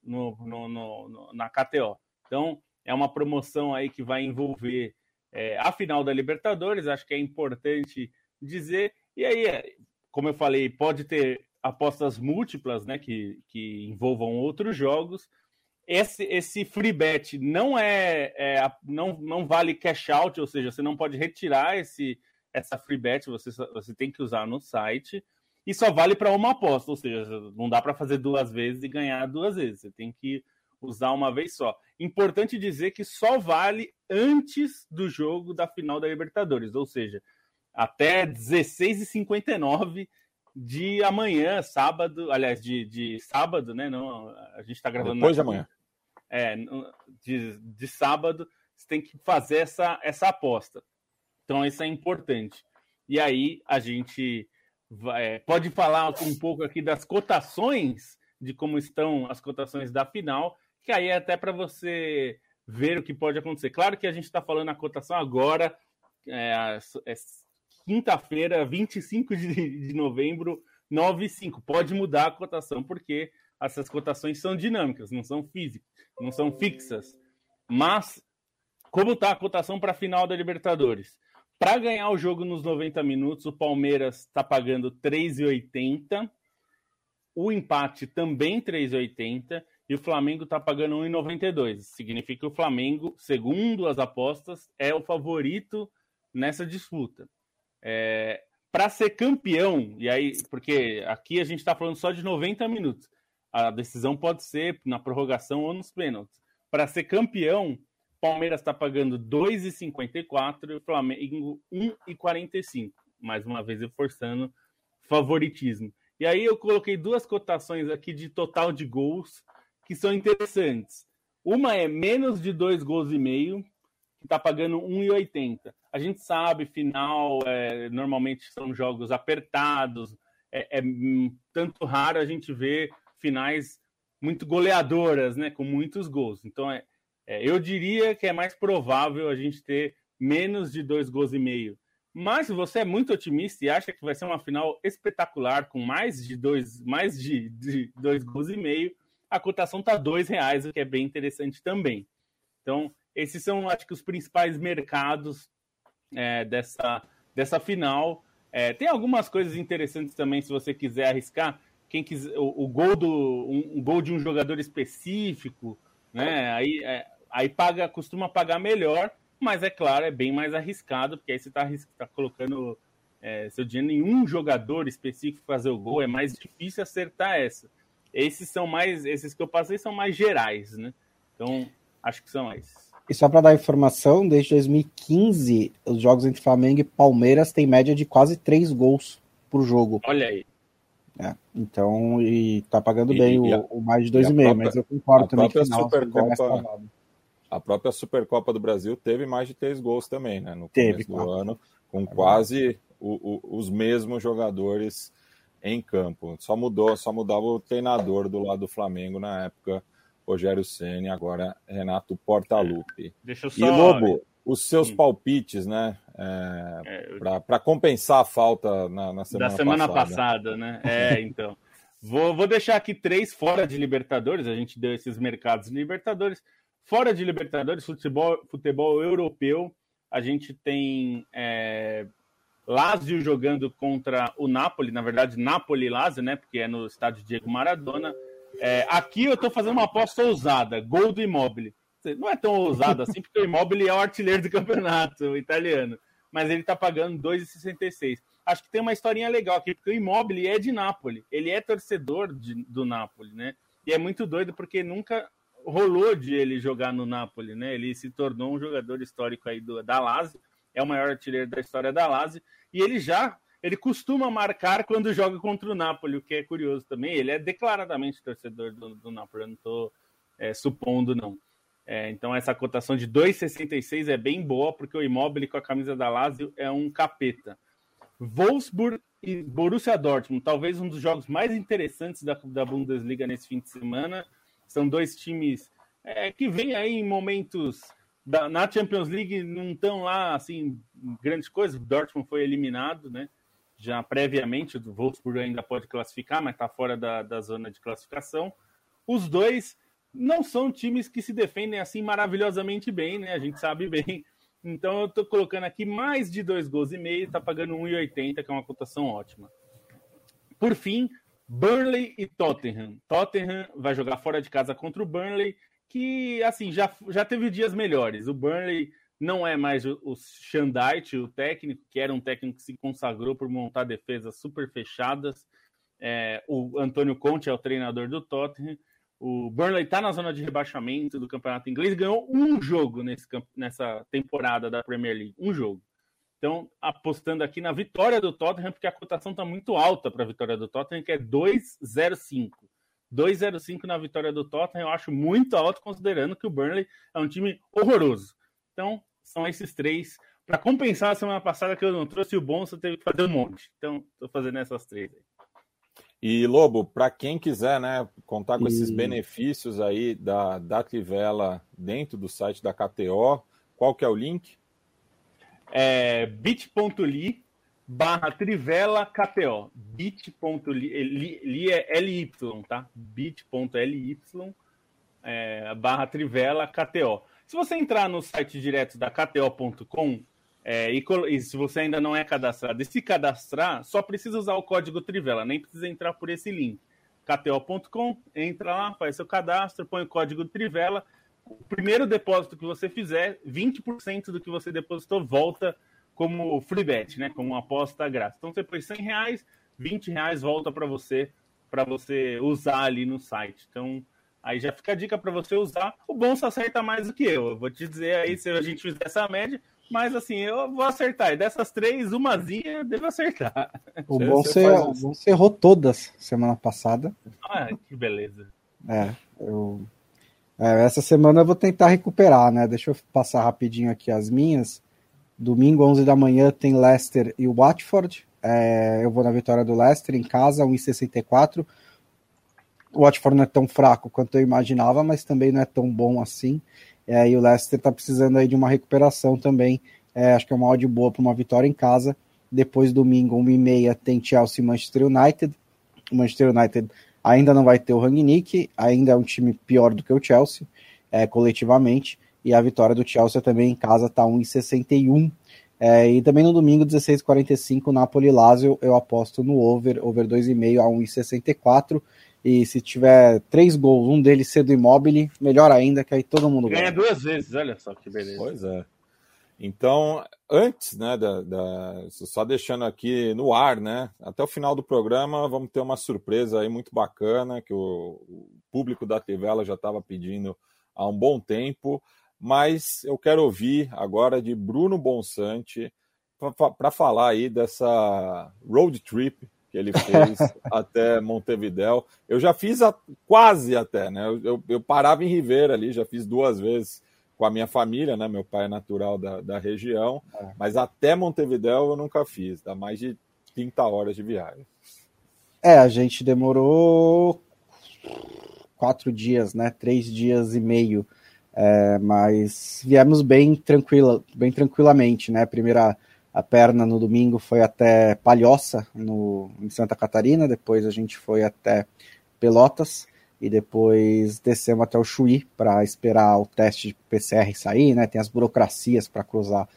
no, no, no, na KTO. Então, é uma promoção aí que vai envolver é, a final da Libertadores, acho que é importante dizer. E aí, como eu falei, pode ter apostas múltiplas, né, que, que envolvam outros jogos. Esse, esse free bet não é, é, não, não vale cash out, ou seja, você não pode retirar esse, essa free bet, você, você tem que usar no site. E só vale para uma aposta, ou seja, não dá para fazer duas vezes e ganhar duas vezes. Você tem que usar uma vez só. Importante dizer que só vale antes do jogo da final da Libertadores, ou seja, até 16h59 de amanhã, sábado, aliás, de, de sábado, né? Não, a gente está gravando. Depois de amanhã. É, de, de sábado, você tem que fazer essa, essa aposta. Então, isso é importante. E aí, a gente vai, pode falar um pouco aqui das cotações, de como estão as cotações da final, que aí é até para você ver o que pode acontecer. Claro que a gente está falando a cotação agora, é, é quinta-feira, 25 de, de novembro, 9 e 5. Pode mudar a cotação, porque essas cotações são dinâmicas, não são físicas, não são fixas. Mas, como está a cotação para a final da Libertadores? Para ganhar o jogo nos 90 minutos, o Palmeiras está pagando 3,80. O empate também 3,80 e o Flamengo está pagando 1,92. Significa que o Flamengo, segundo as apostas, é o favorito nessa disputa. É, Para ser campeão, e aí, porque aqui a gente está falando só de 90 minutos, a decisão pode ser na prorrogação ou nos pênaltis. Para ser campeão, Palmeiras está pagando 2,54 e Flamengo 1,45. Mais uma vez reforçando favoritismo. E aí eu coloquei duas cotações aqui de total de gols que são interessantes. Uma é menos de dois gols e meio, que está pagando 1,80. A gente sabe, final, é, normalmente são jogos apertados, é, é tanto raro a gente ver finais muito goleadoras, né, com muitos gols. Então, é, é, eu diria que é mais provável a gente ter menos de dois gols e meio. Mas se você é muito otimista e acha que vai ser uma final espetacular com mais de dois, mais de, de dois gols e meio, a cotação está dois reais, o que é bem interessante também. Então, esses são, acho que, os principais mercados é, dessa, dessa final. É, tem algumas coisas interessantes também, se você quiser arriscar. Quem quiser, o, o gol do um, um, gol de um jogador específico, né? Aí é, aí paga, costuma pagar melhor, mas é claro, é bem mais arriscado, porque aí você está tá colocando é, seu dinheiro em um jogador específico fazer o gol, é mais difícil acertar essa. Esses são mais, esses que eu passei são mais gerais, né? Então, acho que são esses. E só para dar informação, desde 2015, os jogos entre Flamengo e Palmeiras têm média de quase três gols por jogo. Olha aí. É, então, e tá pagando e, bem e a, o, o, mais de 2,5, mas eu concordo também que final, Supercopa, a própria Supercopa do Brasil teve mais de três gols também, né? No teve, começo do ano, com é quase o, o, os mesmos jogadores em campo. Só mudou, só mudava o treinador do lado do Flamengo na época, Rogério Ceni, agora Renato Portaluppi. É, deixa eu só... E Lobo, os seus Sim. palpites, né? É, é, para compensar a falta na, na semana da semana passada. passada, né? É, então. vou, vou deixar aqui três fora de Libertadores. A gente deu esses mercados de Libertadores. Fora de Libertadores, futebol, futebol europeu, a gente tem é, Lazio jogando contra o Napoli, na verdade, Napoli-Lazio, né? Porque é no estádio Diego Maradona. É, aqui eu estou fazendo uma aposta ousada, gol do Immobile. Não é tão ousado assim, porque o Immobile é o artilheiro do campeonato italiano. Mas ele está pagando 2,66. Acho que tem uma historinha legal aqui, porque o Immobile é de Napoli. Ele é torcedor de, do Napoli, né? E é muito doido porque nunca rolou de ele jogar no Napoli, né? Ele se tornou um jogador histórico aí do, da Lazio, é o maior artilheiro da história da Lazio e ele já ele costuma marcar quando joga contra o Napoli, o que é curioso também. Ele é declaradamente torcedor do, do Napoli, eu não estou é, supondo, não. É, então, essa cotação de 2,66 é bem boa, porque o Immobile com a camisa da Lazio é um capeta. Wolfsburg e Borussia Dortmund, talvez um dos jogos mais interessantes da, da Bundesliga nesse fim de semana. São dois times é, que vêm aí em momentos da, na Champions League não estão lá assim grandes coisas. O Dortmund foi eliminado, né? Já previamente, o Wolfsburg ainda pode classificar, mas está fora da, da zona de classificação. Os dois não são times que se defendem assim maravilhosamente bem, né? A gente sabe bem. Então eu estou colocando aqui mais de dois gols e meio, está pagando 1,80, que é uma cotação ótima. Por fim, Burnley e Tottenham. Tottenham vai jogar fora de casa contra o Burnley que assim já, já teve dias melhores. O Burnley não é mais o, o Shandite, o técnico, que era um técnico que se consagrou por montar defesas super fechadas. É, o Antônio Conte é o treinador do Tottenham. O Burnley está na zona de rebaixamento do campeonato inglês, ganhou um jogo nesse, nessa temporada da Premier League, um jogo. Então, apostando aqui na vitória do Tottenham, porque a cotação está muito alta para a vitória do Tottenham, que é 2,05. 2,05 na vitória do Tottenham, eu acho muito alto, considerando que o Burnley é um time horroroso. Então, são esses três. Para compensar a semana passada que eu não trouxe o Bonsa, teve que fazer um monte. Então, estou fazendo essas três aí. E, Lobo, para quem quiser né, contar com e... esses benefícios aí da, da Trivela dentro do site da KTO, qual que é o link? é bit.ly barra Trivela KTO. bit.ly é LY, tá? bit.ly é, barra Trivela KTO. Se você entrar no site direto da KTO.com é, e, e, se você ainda não é cadastrado e se cadastrar, só precisa usar o código Trivela, nem precisa entrar por esse link. KTO.com, entra lá, faz seu cadastro, põe o código Trivela. O primeiro depósito que você fizer, 20% do que você depositou volta como free bet, né? Como aposta grátis. Então você põe 100 reais, 20 reais volta para você para você usar ali no site. Então aí já fica a dica para você usar. O Bonsa acerta mais do que eu. eu. Vou te dizer aí se a gente fizer essa média. Mas assim, eu vou acertar. E dessas três, umazinha eu devo acertar. O bom você, faz... você errou todas semana passada. Ah, que beleza. É, eu... É, essa semana eu vou tentar recuperar, né? Deixa eu passar rapidinho aqui as minhas. Domingo, 11 da manhã, tem Leicester e Watford. É, eu vou na vitória do Leicester em casa, 1,64. O Watford não é tão fraco quanto eu imaginava, mas também não é tão bom assim. É, e o Leicester está precisando aí de uma recuperação também. É, acho que é uma odd boa para uma vitória em casa. Depois, domingo, 1h30, tem Chelsea e Manchester United. O Manchester United ainda não vai ter o Rangnick, ainda é um time pior do que o Chelsea, é, coletivamente. E a vitória do Chelsea também em casa está 1,61. É, e também no domingo, 16h45, Napoli-Lazio, eu aposto no over, over 2,5 a 1,64. E se tiver três gols, um deles ser do Immobile, melhor ainda, que aí todo mundo ganha. Ganha duas vezes, olha só que beleza. Pois é. Então, antes, né, da, da, só deixando aqui no ar, né, até o final do programa vamos ter uma surpresa aí muito bacana que o, o público da Tivela já estava pedindo há um bom tempo mas eu quero ouvir agora de Bruno Bonsante para falar aí dessa road trip que ele fez até Montevidéu. Eu já fiz a, quase até, né? Eu, eu, eu, parava em Ribeira ali, já fiz duas vezes com a minha família, né? Meu pai é natural da, da região, é. mas até Montevidéu eu nunca fiz, dá mais de 30 horas de viagem. É, a gente demorou quatro dias, né? Três dias e meio é, mas viemos bem tranquila, bem tranquilamente, né? Primeira a perna no domingo foi até Palhoça, no, em Santa Catarina, depois a gente foi até Pelotas e depois descemos até o Chuí para esperar o teste de PCR sair, né? Tem as burocracias para cruzar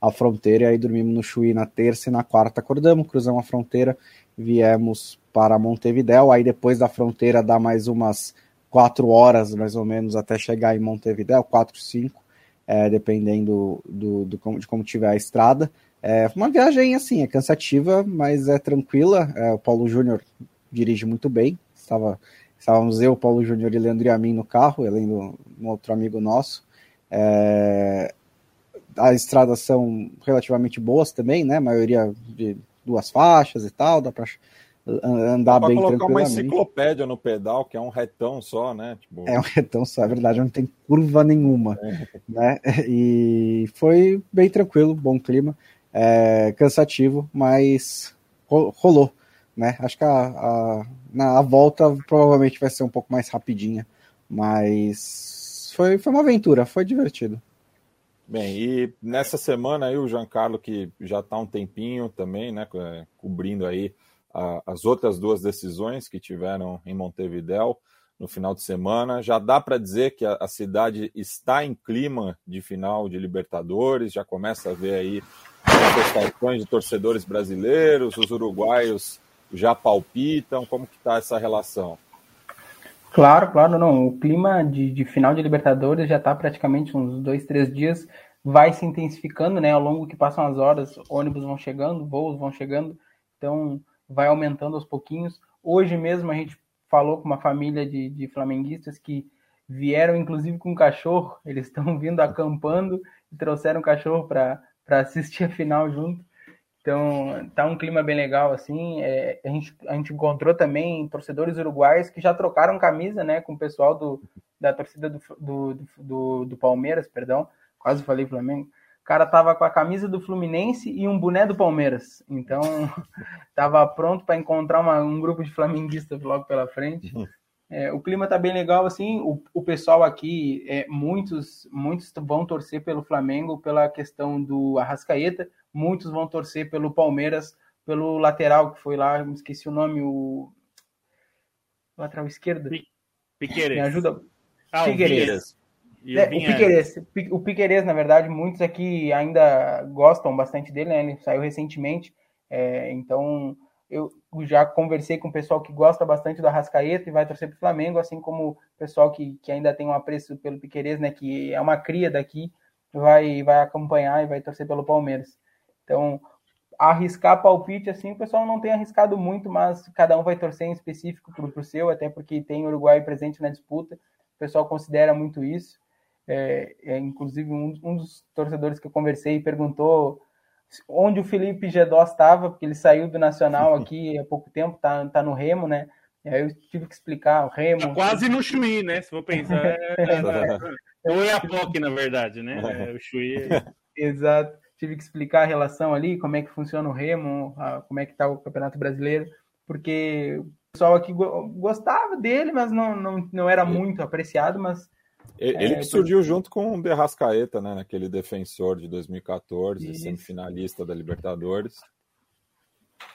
a fronteira, e aí dormimos no Chuí na terça e na quarta acordamos, cruzamos a fronteira, viemos para Montevidéu, aí depois da fronteira dá mais umas quatro horas mais ou menos até chegar em Montevideo, quatro, cinco, é, dependendo do, do, do, de como tiver a estrada. É uma viagem assim, é cansativa, mas é tranquila. É, o Paulo Júnior dirige muito bem. Estava, estávamos eu, Paulo Júnior e Leandro Yamin no carro, além de um outro amigo nosso. É, as estradas são relativamente boas também, né? A maioria de duas faixas e tal, dá para andar bem colocar uma enciclopédia no pedal, que é um retão só, né? Tipo... É um retão só, é verdade, não tem curva nenhuma, é. né? E foi bem tranquilo, bom clima, é, cansativo, mas rolou, né? Acho que a, a, na, a volta provavelmente vai ser um pouco mais rapidinha, mas foi, foi uma aventura, foi divertido. Bem, e nessa semana aí o Giancarlo, que já está um tempinho também, né, cobrindo aí a, as outras duas decisões que tiveram em Montevidéu no final de semana. Já dá para dizer que a, a, cidade está em clima de final de Libertadores, já começa a ver aí manifestações de torcedores brasileiros, os uruguaios já palpitam, como que está essa relação? Claro, claro, não. O clima de, de final de Libertadores já está praticamente uns dois, três dias, vai se intensificando, né? Ao longo que passam as horas, ônibus vão chegando, voos vão chegando, então vai aumentando aos pouquinhos. Hoje mesmo a gente falou com uma família de, de flamenguistas que vieram inclusive com um cachorro, eles estão vindo acampando e trouxeram um cachorro para assistir a final junto. Então tá um clima bem legal assim. É, a, gente, a gente encontrou também torcedores uruguais que já trocaram camisa, né, com o pessoal do, da torcida do, do, do, do Palmeiras, perdão. Quase falei Flamengo o cara tava com a camisa do Fluminense e um boné do Palmeiras. Então, tava pronto para encontrar uma, um grupo de flamenguistas logo pela frente. Uhum. É, o clima tá bem legal, assim, o, o pessoal aqui, é, muitos, muitos vão torcer pelo Flamengo pela questão do Arrascaeta, muitos vão torcer pelo Palmeiras, pelo lateral que foi lá, me esqueci o nome, o lateral esquerdo. Piqueires. Me ajuda. Ah, Figueiredo. É, o Piqueires, o Piqueires, na verdade, muitos aqui ainda gostam bastante dele, né? Ele saiu recentemente, é, então eu já conversei com o pessoal que gosta bastante do Arrascaeta e vai torcer para o Flamengo, assim como o pessoal que, que ainda tem um apreço pelo Piqueires, né? Que é uma cria daqui, vai, vai acompanhar e vai torcer pelo Palmeiras. Então, arriscar palpite, assim, o pessoal não tem arriscado muito, mas cada um vai torcer em específico para o seu, até porque tem Uruguai presente na disputa, o pessoal considera muito isso. É, é, inclusive, um, um dos torcedores que eu conversei perguntou onde o Felipe Gedó estava, porque ele saiu do Nacional aqui há pouco tempo, tá, tá no Remo, né? E aí eu tive que explicar, o Remo... Tá quase no Chuí, né? Se for pensar. É, é, é o Iapoque, na verdade, né? É, o Chuí. Exato. Tive que explicar a relação ali, como é que funciona o Remo, a- como é que tá o Campeonato Brasileiro, porque o pessoal aqui go- gostava dele, mas não, não, não era muito apreciado, mas Ele É, que surgiu junto com o Derrascaeta, né? Naquele defensor de 2014, Isso. semifinalista da Libertadores.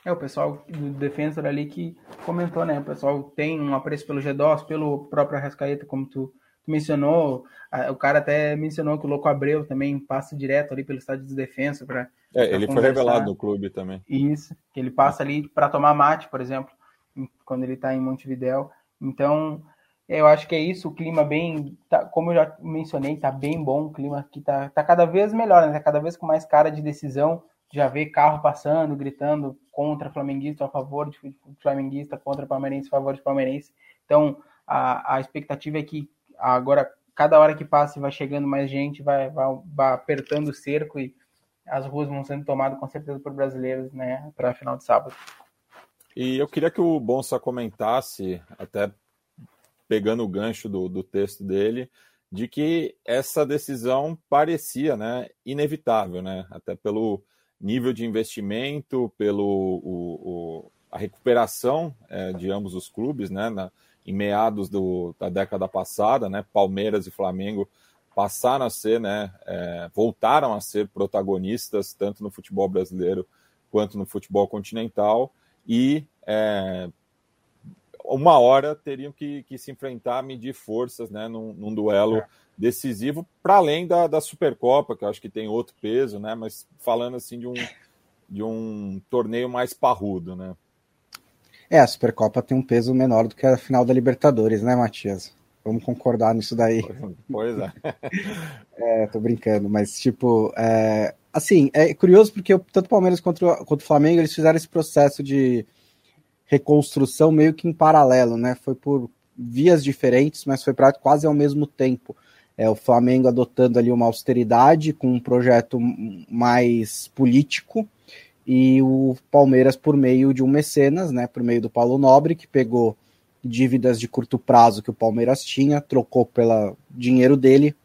é o pessoal do Defensor ali que comentou, né? O pessoal tem um apreço pelo G2, pelo próprio Arrascaeta, como tu, tu mencionou. Ah, O cara até mencionou que o Louco Abreu também passa direto ali pelo estádio de defesa para É, Pra ele foi conversar. revelado no clube também. Isso, que ele passa ali para tomar mate, por exemplo, em- quando ele está em Montevidéu. Então, eu acho que é isso, o clima bem, tá- como eu já mencionei, tá bem bom, o clima aqui tá, tá cada vez melhor, né? Tá cada vez com mais cara de decisão, já vê carro passando, gritando contra flamenguista, a favor de flamenguista, contra palmeirense, a favor de palmeirense. Então, a, a expectativa é que agora, cada hora que passa vai chegando mais gente, vai, vai, vai apertando o cerco e as ruas vão sendo tomadas com certeza por brasileiros, né, para final de sábado. E eu queria que o Bonsa comentasse, até pegando o gancho do, do texto dele, de que essa decisão parecia né, inevitável, né? até pelo nível de investimento, pelo o, o- a recuperação é, de ambos os clubes, né, na- em meados do- da década passada, né, Palmeiras e Flamengo passaram a ser, né, é, voltaram a ser protagonistas tanto no futebol brasileiro quanto no futebol continental e é, uma hora teriam que, que se enfrentar, medir forças né, num, num duelo decisivo, para além da, da Supercopa, que eu acho que tem outro peso, né, mas falando assim de um, de um torneio mais parrudo. Né? É, a Supercopa tem um peso menor do que a final da Libertadores, né, Matias? Vamos concordar nisso daí. Pois é. É, tô brincando, mas tipo, é, assim, é curioso porque tanto o Palmeiras quanto, quanto o Flamengo eles fizeram esse processo de reconstrução meio que em paralelo, né? Foi por vias diferentes, mas foi pra, quase ao mesmo tempo. É, o Flamengo adotando ali uma austeridade com um projeto mais político e o Palmeiras por meio de um mecenas, né? Por meio do Paulo Nobre, que pegou dívidas de curto prazo que o Palmeiras tinha, trocou pelo dinheiro dele,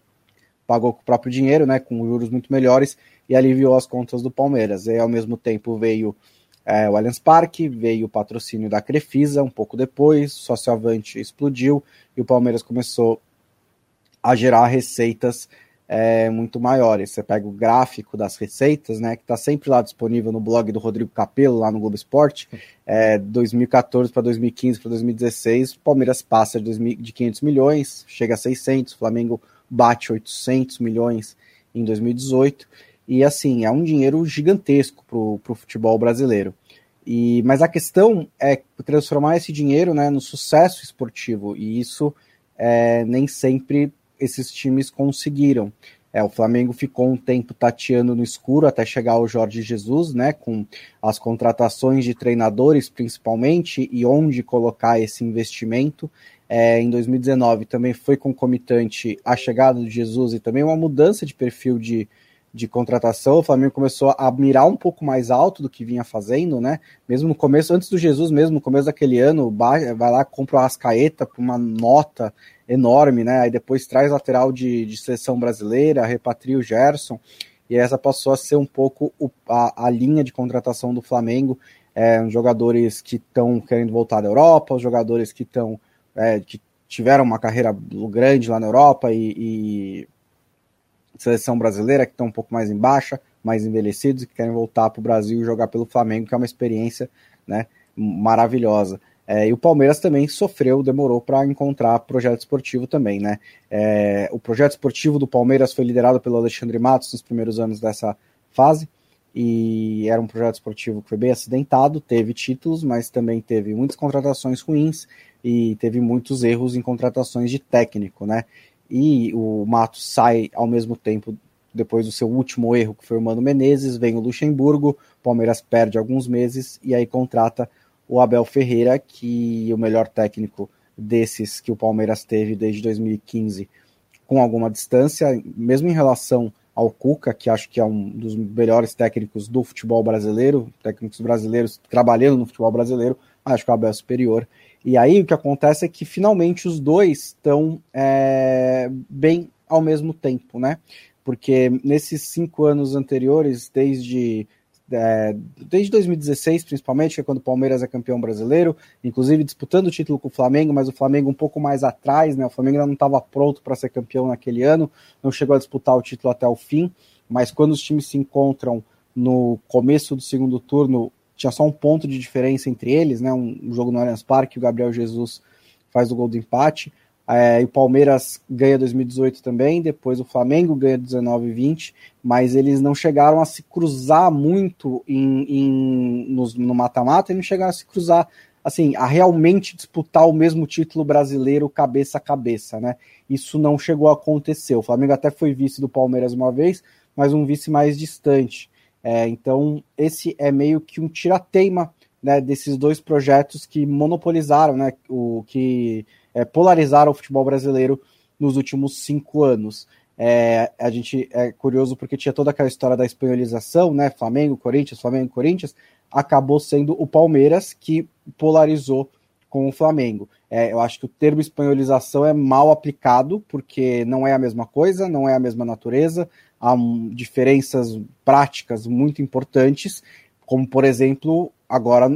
pagou com o próprio dinheiro, né, com juros muito melhores, e aliviou as contas do Palmeiras. E ao mesmo tempo veio é, o Allianz Parque, veio o patrocínio da Crefisa um pouco depois, o Socioavante explodiu e o Palmeiras começou a gerar receitas é, muito maiores. Você pega o gráfico das receitas, né, que está sempre lá disponível no blog do Rodrigo Capello, lá no Globo Esporte, é, 2014 para 2015 para 2016, o Palmeiras passa de, 2000 de 500 milhões, chega a 600, o Flamengo bate 800 milhões em 2018, e assim, é um dinheiro gigantesco para o futebol brasileiro. E, mas a questão é transformar esse dinheiro né, no sucesso esportivo, e isso é, nem sempre esses times conseguiram. É, o Flamengo ficou um tempo tateando no escuro até chegar o Jorge Jesus, né, com as contratações de treinadores principalmente e onde colocar esse investimento. É, em 2019 também foi concomitante a chegada de Jesus e também uma mudança de perfil de, de contratação. O Flamengo começou a mirar um pouco mais alto do que vinha fazendo, né? Mesmo no começo, antes do Jesus mesmo, no começo daquele ano, vai lá, compra o Ascaeta por uma nota enorme, né? Aí depois traz lateral de, de seleção brasileira, repatria o Gerson, e essa passou a ser um pouco o, a, a linha de contratação do Flamengo. É, jogadores que estão querendo voltar da Europa, os jogadores que estão é, que tiveram uma carreira grande lá na Europa e, e seleção brasileira que estão um pouco mais em baixa, mais envelhecidos que querem voltar para o Brasil e jogar pelo Flamengo, que é uma experiência né, maravilhosa. É, e o Palmeiras também sofreu, demorou para encontrar projeto esportivo também, né? É, o projeto esportivo do Palmeiras foi liderado pelo Alexandre Matos nos primeiros anos dessa fase e era um projeto esportivo que foi bem acidentado, teve títulos, mas também teve muitas contratações ruins e teve muitos erros em contratações de técnico, né? E o Matos sai ao mesmo tempo depois do seu último erro, que foi o Mano Menezes, vem o Luxemburgo, Palmeiras perde alguns meses e aí contrata o Abel Ferreira, que é o melhor técnico desses que o Palmeiras teve desde 2015, com alguma distância, mesmo em relação ao Cuca, que acho que é um dos melhores técnicos do futebol brasileiro, técnicos brasileiros trabalhando no futebol brasileiro, acho que o Abel é superior. E aí o que acontece é que finalmente os dois estão é, bem ao mesmo tempo, né? Porque nesses cinco anos anteriores, desde é, desde 2016, principalmente, que é quando o Palmeiras é campeão brasileiro, inclusive disputando o título com o Flamengo, mas o Flamengo um pouco mais atrás, né? O Flamengo ainda não estava pronto para ser campeão naquele ano, não chegou a disputar o título até o fim, mas quando os times se encontram no começo do segundo turno, tinha só um ponto de diferença entre eles, né? Um, jogo no Allianz Parque, o Gabriel Jesus faz o gol do empate. É, e o Palmeiras ganha 2018 também, depois o Flamengo ganha 19 e 20, mas eles não chegaram a se cruzar muito em, em no mata-mata e não chegaram a se cruzar, assim, a realmente disputar o mesmo título brasileiro cabeça a cabeça, né? Isso não chegou a acontecer. O Flamengo até foi vice do Palmeiras uma vez, mas um vice mais distante. É, então, esse é meio que um tirateima né, desses dois projetos que monopolizaram, né, o que é, polarizaram o futebol brasileiro nos últimos cinco anos. É, a gente é curioso porque tinha toda aquela história da espanholização, né? Flamengo, Corinthians, Flamengo, Corinthians, acabou sendo o Palmeiras que polarizou com o Flamengo. É, eu acho que o termo espanholização é mal aplicado, porque não é a mesma coisa, não é a mesma natureza, há um, diferenças práticas muito importantes, como por exemplo Agora,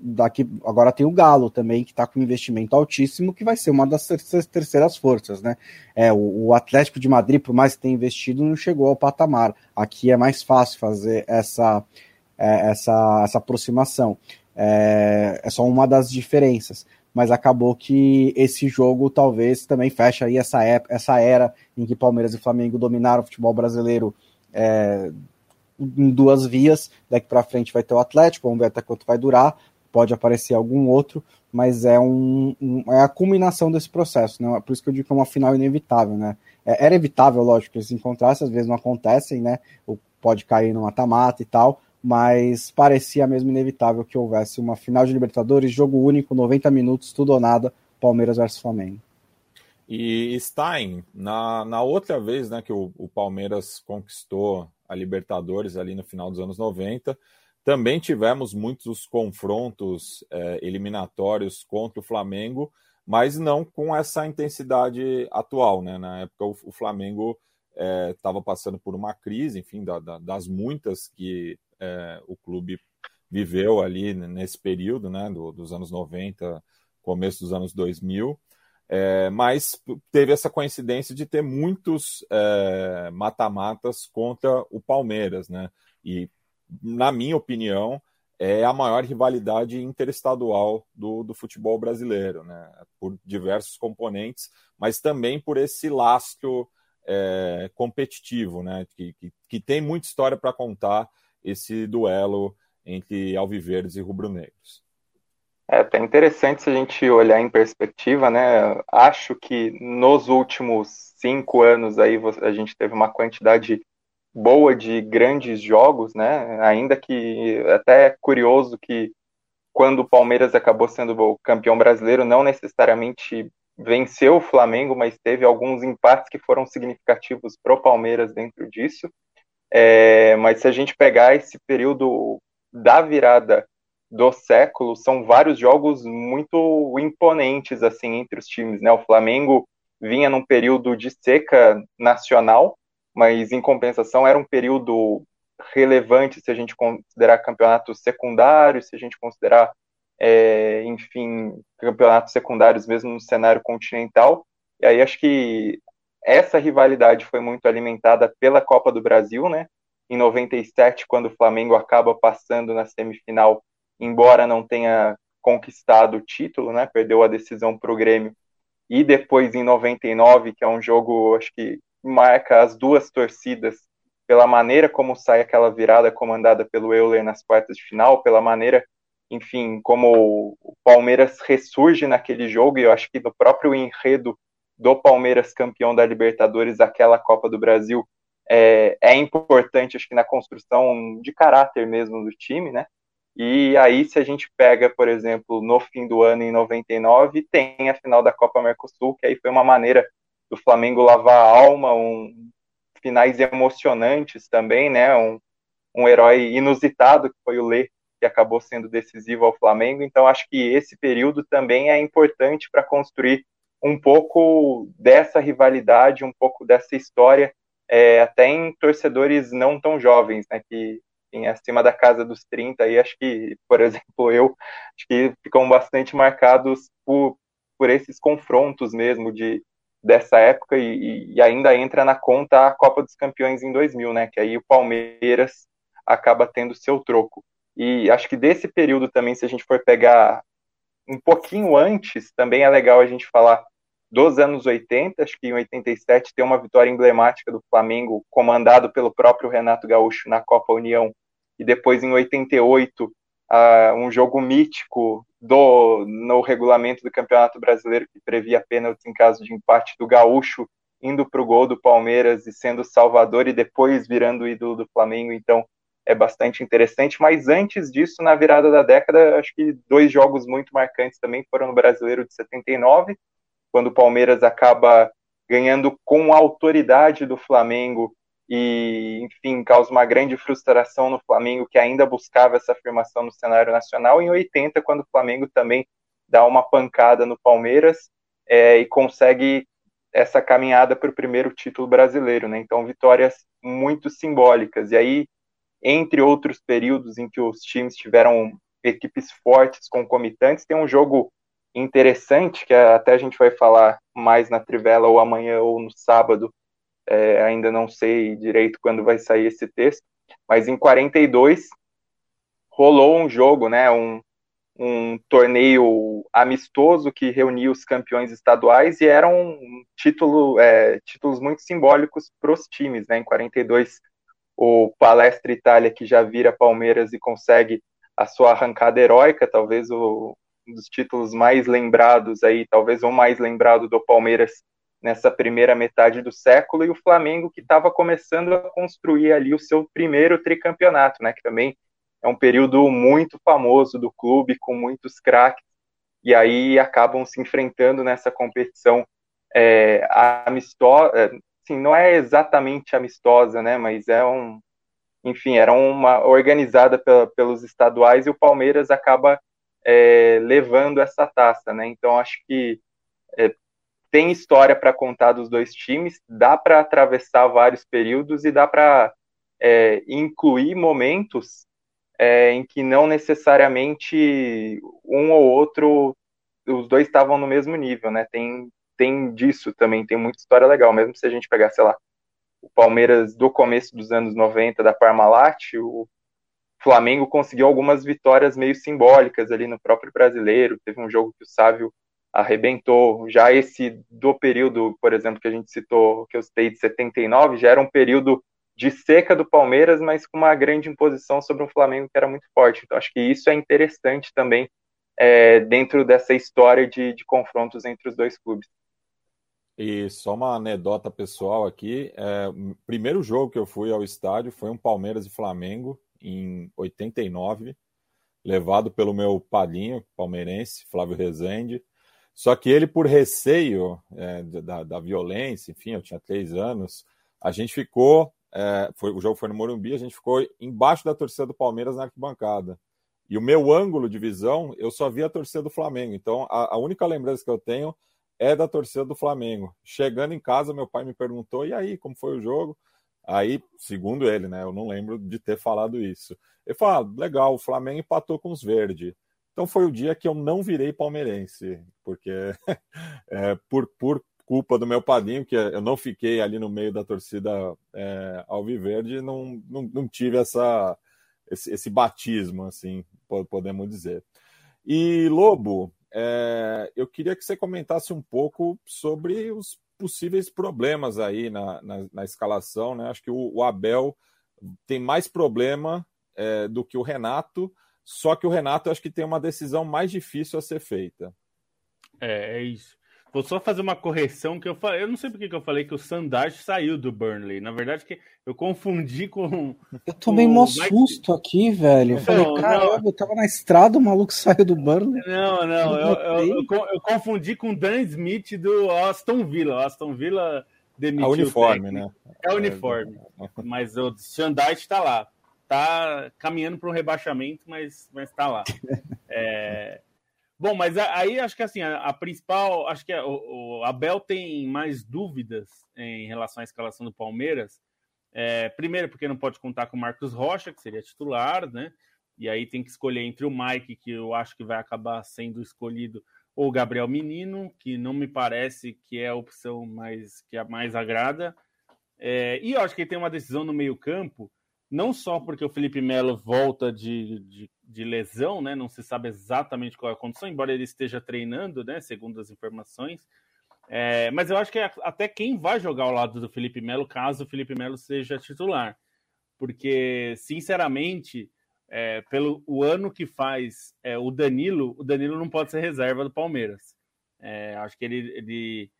daqui, agora tem o Galo também, que está com investimento altíssimo, que vai ser uma das terceiras forças, né? É, o, o, Atlético de Madrid, por mais que tenha investido, não chegou ao patamar. Aqui é mais fácil fazer essa, é, essa, essa aproximação. É, é só uma das diferenças. Mas acabou que esse jogo talvez também feche aí essa, essa era em que Palmeiras e Flamengo dominaram o futebol brasileiro é, em duas vias. Daqui para frente vai ter o Atlético, vamos ver até quanto vai durar. Pode aparecer algum outro, mas é, um, um é a culminação desse processo, né? Por isso que eu digo que é uma final inevitável, né? É, era evitável, lógico, que eles se encontrassem, às vezes não acontecem, né? Ou pode cair no mata-mata e tal, mas parecia mesmo inevitável que houvesse uma final de Libertadores, jogo único, 90 minutos, tudo ou nada, Palmeiras versus Flamengo. E Stein, na, na outra vez né, que o, o Palmeiras conquistou a Libertadores ali no final dos anos 90. Também tivemos muitos confrontos é, eliminatórios contra o Flamengo, mas não com essa intensidade atual. Né? Na época, o, o Flamengo estava é, passando por uma crise, enfim, da, da, das muitas que é, o clube viveu ali nesse período, né, do, dos anos 90, começo dos anos 2000. É, mas teve essa coincidência de ter muitos é, mata-matas contra o Palmeiras, né? E, na minha opinião, é a maior rivalidade interestadual do, do futebol brasileiro, né? Por diversos componentes, mas também por esse lastro é, competitivo, né? Que, que, que tem muita história para contar esse duelo entre alviverdes e rubro-negros. É até interessante se a gente olhar em perspectiva, né? Acho que nos últimos cinco anos aí a gente teve uma quantidade boa de grandes jogos, né? Ainda que até é curioso que quando o Palmeiras acabou sendo o campeão brasileiro, não necessariamente venceu o Flamengo, mas teve alguns empates que foram significativos para o Palmeiras dentro disso. É, mas se a gente pegar esse período da virada do século, são vários jogos muito imponentes assim entre os times, né? O Flamengo vinha num período de seca nacional, mas em compensação era um período relevante se a gente considerar campeonatos secundários, se a gente considerar é, enfim, campeonatos secundários mesmo no cenário continental. E aí acho que essa rivalidade foi muito alimentada pela Copa do Brasil, né? Em 97, quando o Flamengo acaba passando na semifinal, embora não tenha conquistado o título, né? Perdeu a decisão para o Grêmio. E depois em 99, que é um jogo, acho que marca as duas torcidas pela maneira como sai aquela virada comandada pelo Euler nas quartas de final, pela maneira enfim, como o Palmeiras ressurge naquele jogo, e eu acho que no próprio enredo do Palmeiras campeão da Libertadores, aquela Copa do Brasil, é, é, importante, acho que na construção de caráter mesmo do time, né? E aí, se a gente pega, por exemplo, no fim do ano, em 99, tem a final da Copa Mercosul, que aí foi uma maneira do Flamengo lavar a alma, um, finais emocionantes também, né? Um, um herói inusitado, que foi o Lê, que acabou sendo decisivo ao Flamengo. Então, acho que esse período também é importante para construir um pouco dessa rivalidade, um pouco dessa história, é, até em torcedores não tão jovens, né, que em acima da casa dos 30, e acho que, por exemplo, eu, acho que ficam bastante marcados por, por esses confrontos mesmo de dessa época e, e ainda entra na conta a Copa dos Campeões em 2000, né, que aí o Palmeiras acaba tendo seu troco. E acho que desse período também, se a gente for pegar um pouquinho antes, também é legal a gente falar dos anos 80. Acho que em 87 tem uma vitória emblemática do Flamengo, comandado pelo próprio Renato Gaúcho na Copa União. E depois, em 88, uh, um jogo mítico do, no regulamento do Campeonato Brasileiro que previa pênalti em caso de empate do Gaúcho, indo para o gol do Palmeiras e sendo salvador e depois virando ídolo do Flamengo. Então, é bastante interessante. Mas antes disso, na virada da década, acho que dois jogos muito marcantes também foram no Brasileiro de 79, quando o Palmeiras acaba ganhando com a autoridade do Flamengo e, enfim, causa uma grande frustração no Flamengo, que ainda buscava essa afirmação no cenário nacional. Em 80, quando o Flamengo também dá uma pancada no Palmeiras é, e consegue essa caminhada para o primeiro título brasileiro, né? Então, vitórias muito simbólicas. E aí, entre outros períodos em que os times tiveram equipes fortes, concomitantes. Tem um jogo interessante, que até a gente vai falar mais na Trivela, ou amanhã ou no sábado, é, ainda não sei direito quando vai sair esse texto, mas em 42 rolou um jogo, né, um, um torneio amistoso que reunia os campeões estaduais e eram título, é, títulos muito simbólicos para os times, né, em 42 o Palestra Itália, que já vira Palmeiras e consegue a sua arrancada heróica, talvez o, um dos títulos mais lembrados aí, talvez o mais lembrado do Palmeiras nessa primeira metade do século, e o Flamengo que estava começando a construir ali o seu primeiro tricampeonato, né, que também é um período muito famoso do clube, com muitos craques, e aí acabam se enfrentando nessa competição é, amistosa, assim, não é exatamente amistosa, né? Mas é um, enfim, era uma organizada pela, pelos estaduais e o Palmeiras acaba é, levando essa taça, né? Então acho que é, tem história para contar dos dois times, dá para atravessar vários períodos e dá para é, incluir momentos é, em que não necessariamente um ou outro, os dois estavam no mesmo nível, né? Tem tem disso também, tem muita história legal, mesmo se a gente pegar, sei lá, o Palmeiras do começo dos anos 90 da Parmalat, o Flamengo conseguiu algumas vitórias meio simbólicas ali no próprio brasileiro, teve um jogo que o Sávio arrebentou, já esse do período, por exemplo, que a gente citou, que eu citei de 79, já era um período de seca do Palmeiras, mas com uma grande imposição sobre um Flamengo que era muito forte. Então, acho que isso é interessante também é, dentro dessa história de, de confrontos entre os dois clubes. E só uma anedota pessoal aqui: é, o primeiro jogo que eu fui ao estádio foi um Palmeiras e Flamengo em 89, levado pelo meu padrinho palmeirense, Flávio Rezende. Só que ele, por receio é, da, da, violência, enfim, eu tinha três anos, a gente ficou. É, foi, o jogo foi no Morumbi, a gente ficou embaixo da torcida do Palmeiras na arquibancada. E o meu ângulo de visão, eu só via a torcida do Flamengo. Então, a, a única lembrança que eu tenho é da torcida do Flamengo. Chegando em casa, meu pai me perguntou: e aí, como foi o jogo? Aí, segundo ele, né? Eu não lembro de ter falado isso. Ele falou: ah, legal, o Flamengo empatou com os verdes. Então foi o dia que eu não virei palmeirense, porque é, por, por culpa do meu padrinho, que eu não fiquei ali no meio da torcida é, alviverde, não, não, não tive essa, esse, esse batismo, assim, podemos dizer. E Lobo, é, eu queria que você comentasse um pouco sobre os possíveis problemas aí na, na, na escalação, né? Acho que o, o Abel tem mais problema é, do que o Renato, só que o Renato acho que tem uma decisão mais difícil a ser feita. É, é isso. Vou só fazer uma correção que eu falei. Eu não sei porque que eu falei que o Sandage saiu do Burnley. Na verdade, que eu confundi com. Eu tomei mó susto aqui, velho. Eu não, falei, caramba, não. eu tava na estrada, o maluco saiu do Burnley. Não, não, eu, eu, eu, eu, confundi com o Dan Smith do Aston Villa. O Aston Villa demitiu. É uniforme, né? É uniforme. É, mas o Sandage tá lá. Tá caminhando para um rebaixamento, mas, mas tá lá. É. Bom, mas aí acho que assim, a, a principal, acho que a, o, o, Abel tem mais dúvidas em relação à escalação do Palmeiras. É, primeiro, porque não pode contar com o Marcos Rocha, que seria titular, né? E aí tem que escolher entre o Mike, que eu acho que vai acabar sendo escolhido, ou o Gabriel Menino, que não me parece que é a opção mais que a mais agrada. É, e eu acho que tem uma decisão no meio-campo não só porque o Felipe Melo volta de, de, de, lesão, né? Não se sabe exatamente qual é a condição, embora ele esteja treinando, né? Segundo as informações. É, mas eu acho que é até quem vai jogar ao lado do Felipe Melo, caso o Felipe Melo seja titular. Porque, sinceramente, é, pelo o ano que faz é, o Danilo, o Danilo não pode ser reserva do Palmeiras. É, acho que ele, ele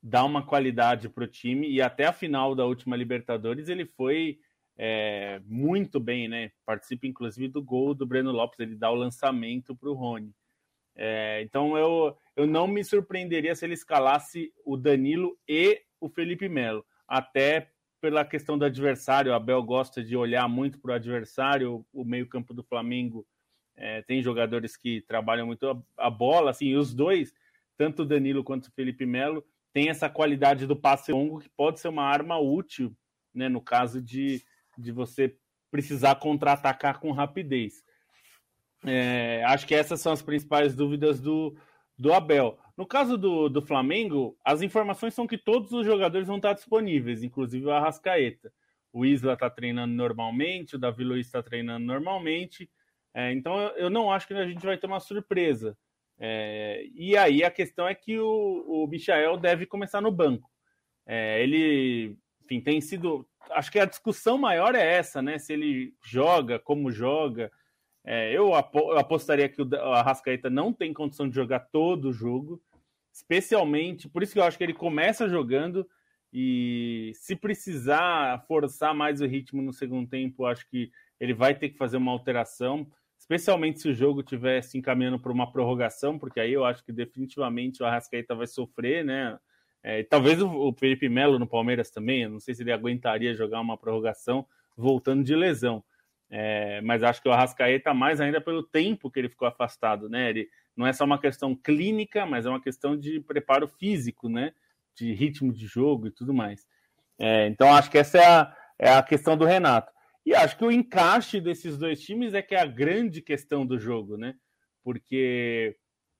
dá uma qualidade para o time e até a final da última Libertadores ele foi é, muito bem, né? Participa inclusive do gol do Breno Lopes, ele dá o lançamento para o Rony. É, então eu, eu não me surpreenderia se ele escalasse o Danilo e o Felipe Melo, até pela questão do adversário. O Abel gosta de olhar muito para o adversário, o meio-campo do Flamengo é, tem jogadores que trabalham muito a, a bola, assim, os dois, tanto o Danilo quanto o Felipe Melo, tem essa qualidade do passe longo que pode ser uma arma útil, né, no caso de de você precisar contra-atacar com rapidez. É, acho que essas são as principais dúvidas do, do Abel. No caso do, do Flamengo, as informações são que todos os jogadores vão estar disponíveis, inclusive o Arrascaeta. O Isla está treinando normalmente, o Davi Luiz está treinando normalmente. É, então eu não acho que a gente vai ter uma surpresa. É, e aí a questão é que o, o Michael deve começar no banco. É, ele, enfim, tem sido acho que a discussão maior é essa, né? Se ele joga, como joga. É, eu, apostaria que o Arrascaeta não tem condição de jogar todo o jogo, especialmente, por isso que eu acho que ele começa jogando e se precisar forçar mais o ritmo no segundo tempo, acho que ele vai ter que fazer uma alteração, especialmente se o jogo estiver se encaminhando para uma prorrogação, porque aí eu acho que definitivamente o Arrascaeta vai sofrer, né? É, talvez o, o Felipe Melo no Palmeiras também, não sei se ele aguentaria jogar uma prorrogação voltando de lesão. É, mas acho que o Arrascaeta mais ainda pelo tempo que ele ficou afastado, né? Ele não é só uma questão clínica, mas é uma questão de preparo físico, né? De ritmo de jogo e tudo mais. É, então acho que essa é a, é a questão do Renato. E acho que o encaixe desses dois times é que é a grande questão do jogo, né? Porque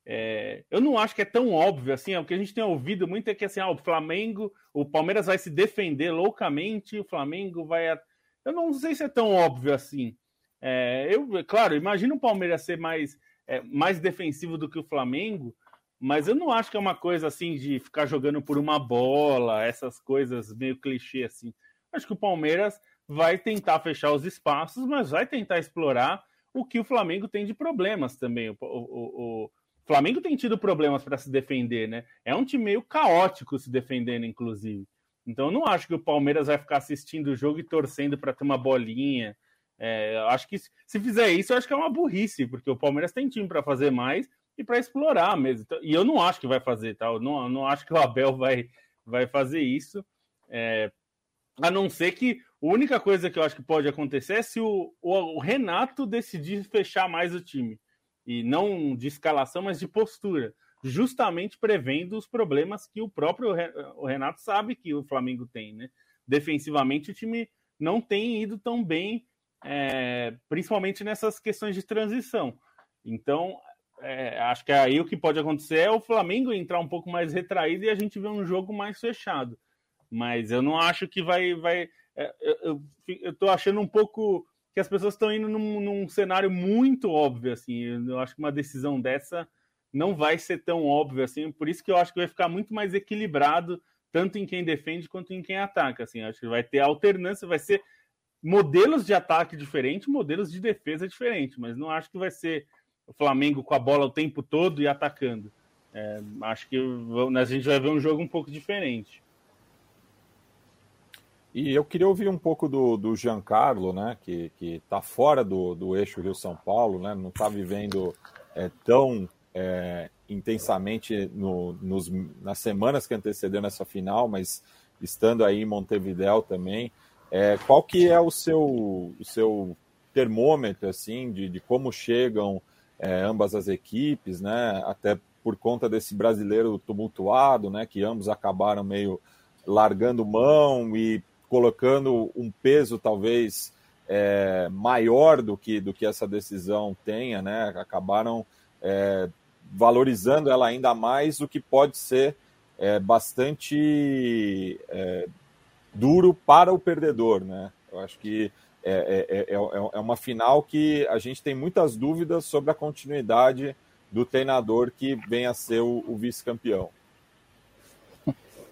é, eu não acho que é tão óbvio assim. É, o que a gente tem ouvido muito é que assim, ah, o Flamengo, o Palmeiras vai se defender loucamente, o Flamengo vai. Eu não sei se é tão óbvio assim. É, eu, claro, imagino o Palmeiras ser mais, é, mais defensivo do que o Flamengo, mas eu não acho que é uma coisa assim de ficar jogando por uma bola, essas coisas meio clichê assim. Acho que o Palmeiras vai tentar fechar os espaços, mas vai tentar explorar o que o Flamengo tem de problemas também. O, o, o Flamengo tem tido problemas para se defender, né? É um time meio caótico se defendendo, inclusive. Então, eu não acho que o Palmeiras vai ficar assistindo o jogo e torcendo para ter uma bolinha. É, acho que se fizer isso, eu acho que é uma burrice, porque o Palmeiras tem time para fazer mais e para explorar mesmo. Então, e eu não acho que vai fazer, tá? Eu não, não acho que o Abel vai, vai fazer isso. É, a não ser que a única coisa que eu acho que pode acontecer é se o, o, o Renato decidir fechar mais o time e não de escalação, mas de postura, justamente prevendo os problemas que o próprio Renato sabe que o Flamengo tem, né? Defensivamente o time não tem ido tão bem, é, principalmente nessas questões de transição. Então, é, acho que aí o que pode acontecer é o Flamengo entrar um pouco mais retraído e a gente ver um jogo mais fechado. Mas eu não acho que vai. vai é, eu, eu, tô achando um pouco que as pessoas estão indo num, num, cenário muito óbvio, assim. Eu acho que uma decisão dessa não vai ser tão óbvia assim. Por isso que eu acho que vai ficar muito mais equilibrado, tanto em quem defende quanto em quem ataca. Assim, acho que vai ter alternância, vai ser modelos de ataque diferentes, modelos de defesa diferentes, mas não acho que vai ser o Flamengo com a bola o tempo todo e atacando. É, acho que a gente vai ver um jogo um pouco diferente. E eu queria ouvir um pouco do, do Giancarlo, né, que está fora do, do eixo Rio-São Paulo, né, não está vivendo é, tão é, intensamente no, nos, nas semanas que antecederam essa final, mas estando aí em Montevideo também. É, qual que é o seu, o seu termômetro assim de, de como chegam é, ambas as equipes, né? Até por conta desse brasileiro tumultuado, né? Que ambos acabaram meio largando mão e colocando um peso talvez é, maior do que do que essa decisão tenha, né? Acabaram é, valorizando ela ainda mais, o que pode ser é, bastante é, duro para o perdedor, né? Eu acho que é, é, é, é, uma final que a gente tem muitas dúvidas sobre a continuidade do treinador que vem a ser o, o vice-campeão.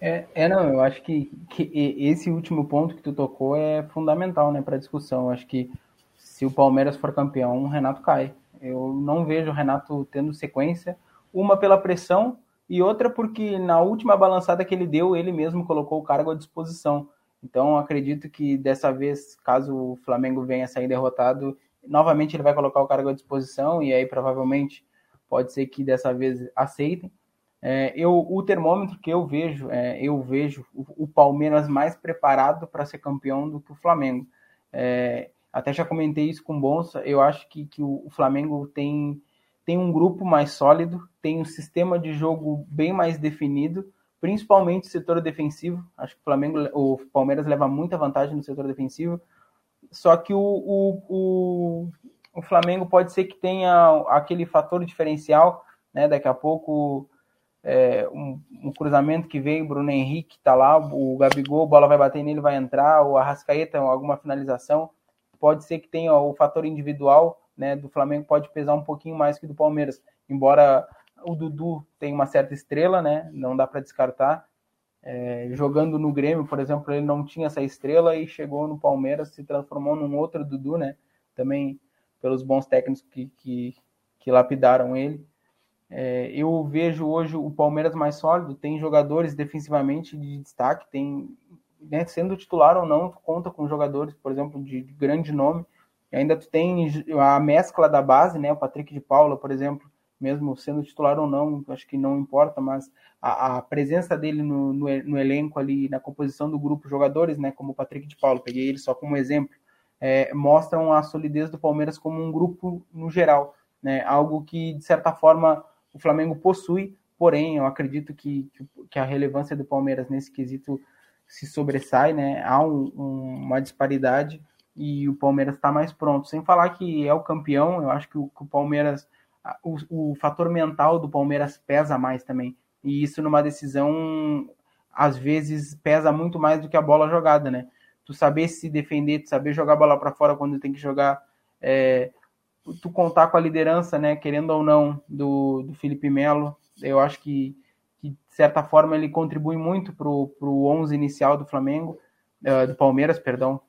É, é, não, eu acho que, que esse último ponto que tu tocou é fundamental né, para discussão. Eu acho que se o Palmeiras for campeão, o Renato cai. Eu não vejo o Renato tendo sequência, uma pela pressão e outra porque na última balançada que ele deu, ele mesmo colocou o cargo à disposição. Então, acredito que dessa vez, caso o Flamengo venha sair derrotado, novamente ele vai colocar o cargo à disposição e aí provavelmente pode ser que dessa vez aceitem. É, eu, o termômetro que eu vejo, é, eu vejo o, o Palmeiras mais preparado para ser campeão do que o Flamengo. É, até já comentei isso com o Bonsa, eu acho que, que o, Flamengo tem, tem um grupo mais sólido, tem um sistema de jogo bem mais definido, principalmente o setor defensivo. Acho que o Flamengo, o Palmeiras leva muita vantagem no setor defensivo. Só que o, o, o, o Flamengo pode ser que tenha aquele fator diferencial, né? Daqui a pouco é, um, um, cruzamento que vem, Bruno Henrique tá lá, o Gabigol, a bola vai bater nele, vai entrar, o Arrascaeta, alguma finalização pode ser que tenha o fator individual né, do Flamengo pode pesar um pouquinho mais que do Palmeiras, embora o Dudu tenha uma certa estrela, né, não dá para descartar. É, jogando no Grêmio, por exemplo, ele não tinha essa estrela e chegou no Palmeiras, se transformou num outro Dudu, né? Também pelos bons técnicos que, que, que lapidaram ele. É, eu vejo hoje o Palmeiras mais sólido, tem jogadores defensivamente de destaque, tem né, sendo titular ou não, conta com jogadores, por exemplo, de, de grande nome. E ainda tu tem a mescla da base, né? O Patrick de Paula, por exemplo, mesmo sendo titular ou não, acho que não importa, mas a, a presença dele no, no, no, elenco ali, na composição do grupo, jogadores, né? Como o Patrick de Paula, peguei ele só como exemplo, é, mostram a solidez do Palmeiras como um grupo no geral, né? Algo que, de certa forma, o Flamengo possui, porém, eu acredito que, que a relevância do Palmeiras nesse quesito se sobressai, né? Há um, um, uma disparidade e o Palmeiras está mais pronto. Sem falar que é o campeão, eu acho que o, que o Palmeiras, o, o, fator mental do Palmeiras pesa mais também. E isso numa decisão, às vezes, pesa muito mais do que a bola jogada, né? Tu saber se defender, tu saber jogar a bola para fora quando tem que jogar, é, tu contar com a liderança, né? Querendo ou não, do, do Felipe Melo, eu acho que que de certa forma ele contribui muito para o 11 inicial do Flamengo, uh, do Palmeiras, perdão,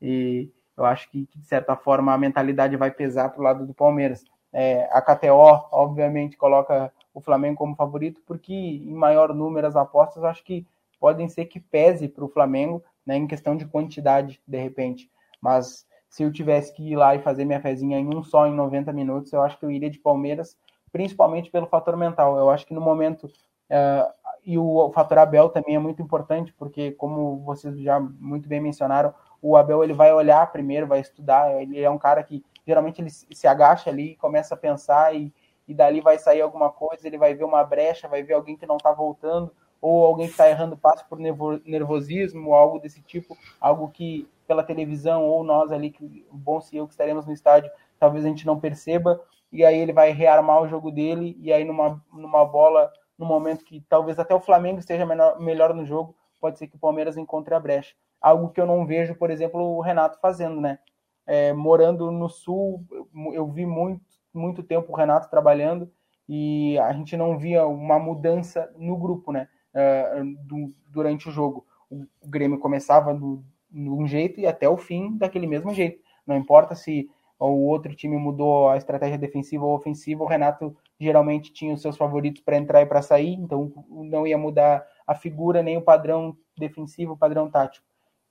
e eu acho que, que de certa forma a mentalidade vai pesar para o lado do Palmeiras. É, a KTO, obviamente, coloca o Flamengo como favorito, porque em maior número as apostas acho que podem ser que pese para o Flamengo, né, em questão de quantidade, de repente. Mas se eu tivesse que ir lá e fazer minha fezinha em um só em 90 minutos, eu acho que eu iria de Palmeiras, principalmente pelo fator mental. Eu acho que no momento Uh, e o fator Abel também é muito importante, porque, como vocês já muito bem mencionaram, o Abel ele vai olhar primeiro, vai estudar. Ele é um cara que geralmente ele se agacha ali, começa a pensar e, e dali vai sair alguma coisa. Ele vai ver uma brecha, vai ver alguém que não está voltando, ou alguém que está errando passo por nervosismo, algo desse tipo, algo que pela televisão ou nós ali, que o bom se eu que estaremos no estádio, talvez a gente não perceba, e aí ele vai rearmar o jogo dele, e aí numa, numa bola, no momento que talvez até o Flamengo esteja menor, melhor no jogo, pode ser que o Palmeiras encontre a brecha. Algo que eu não vejo, por exemplo, o Renato fazendo, né? É, morando no Sul, eu vi muito, muito tempo o Renato trabalhando e a gente não via uma mudança no grupo, né? Uh, do, durante o jogo. O, o Grêmio começava do, de um jeito e até o fim daquele mesmo jeito. Não importa se o outro time mudou a estratégia defensiva ou ofensiva, o Renato geralmente tinha os seus favoritos para entrar e para sair, então não ia mudar a figura nem o padrão defensivo, o padrão tático.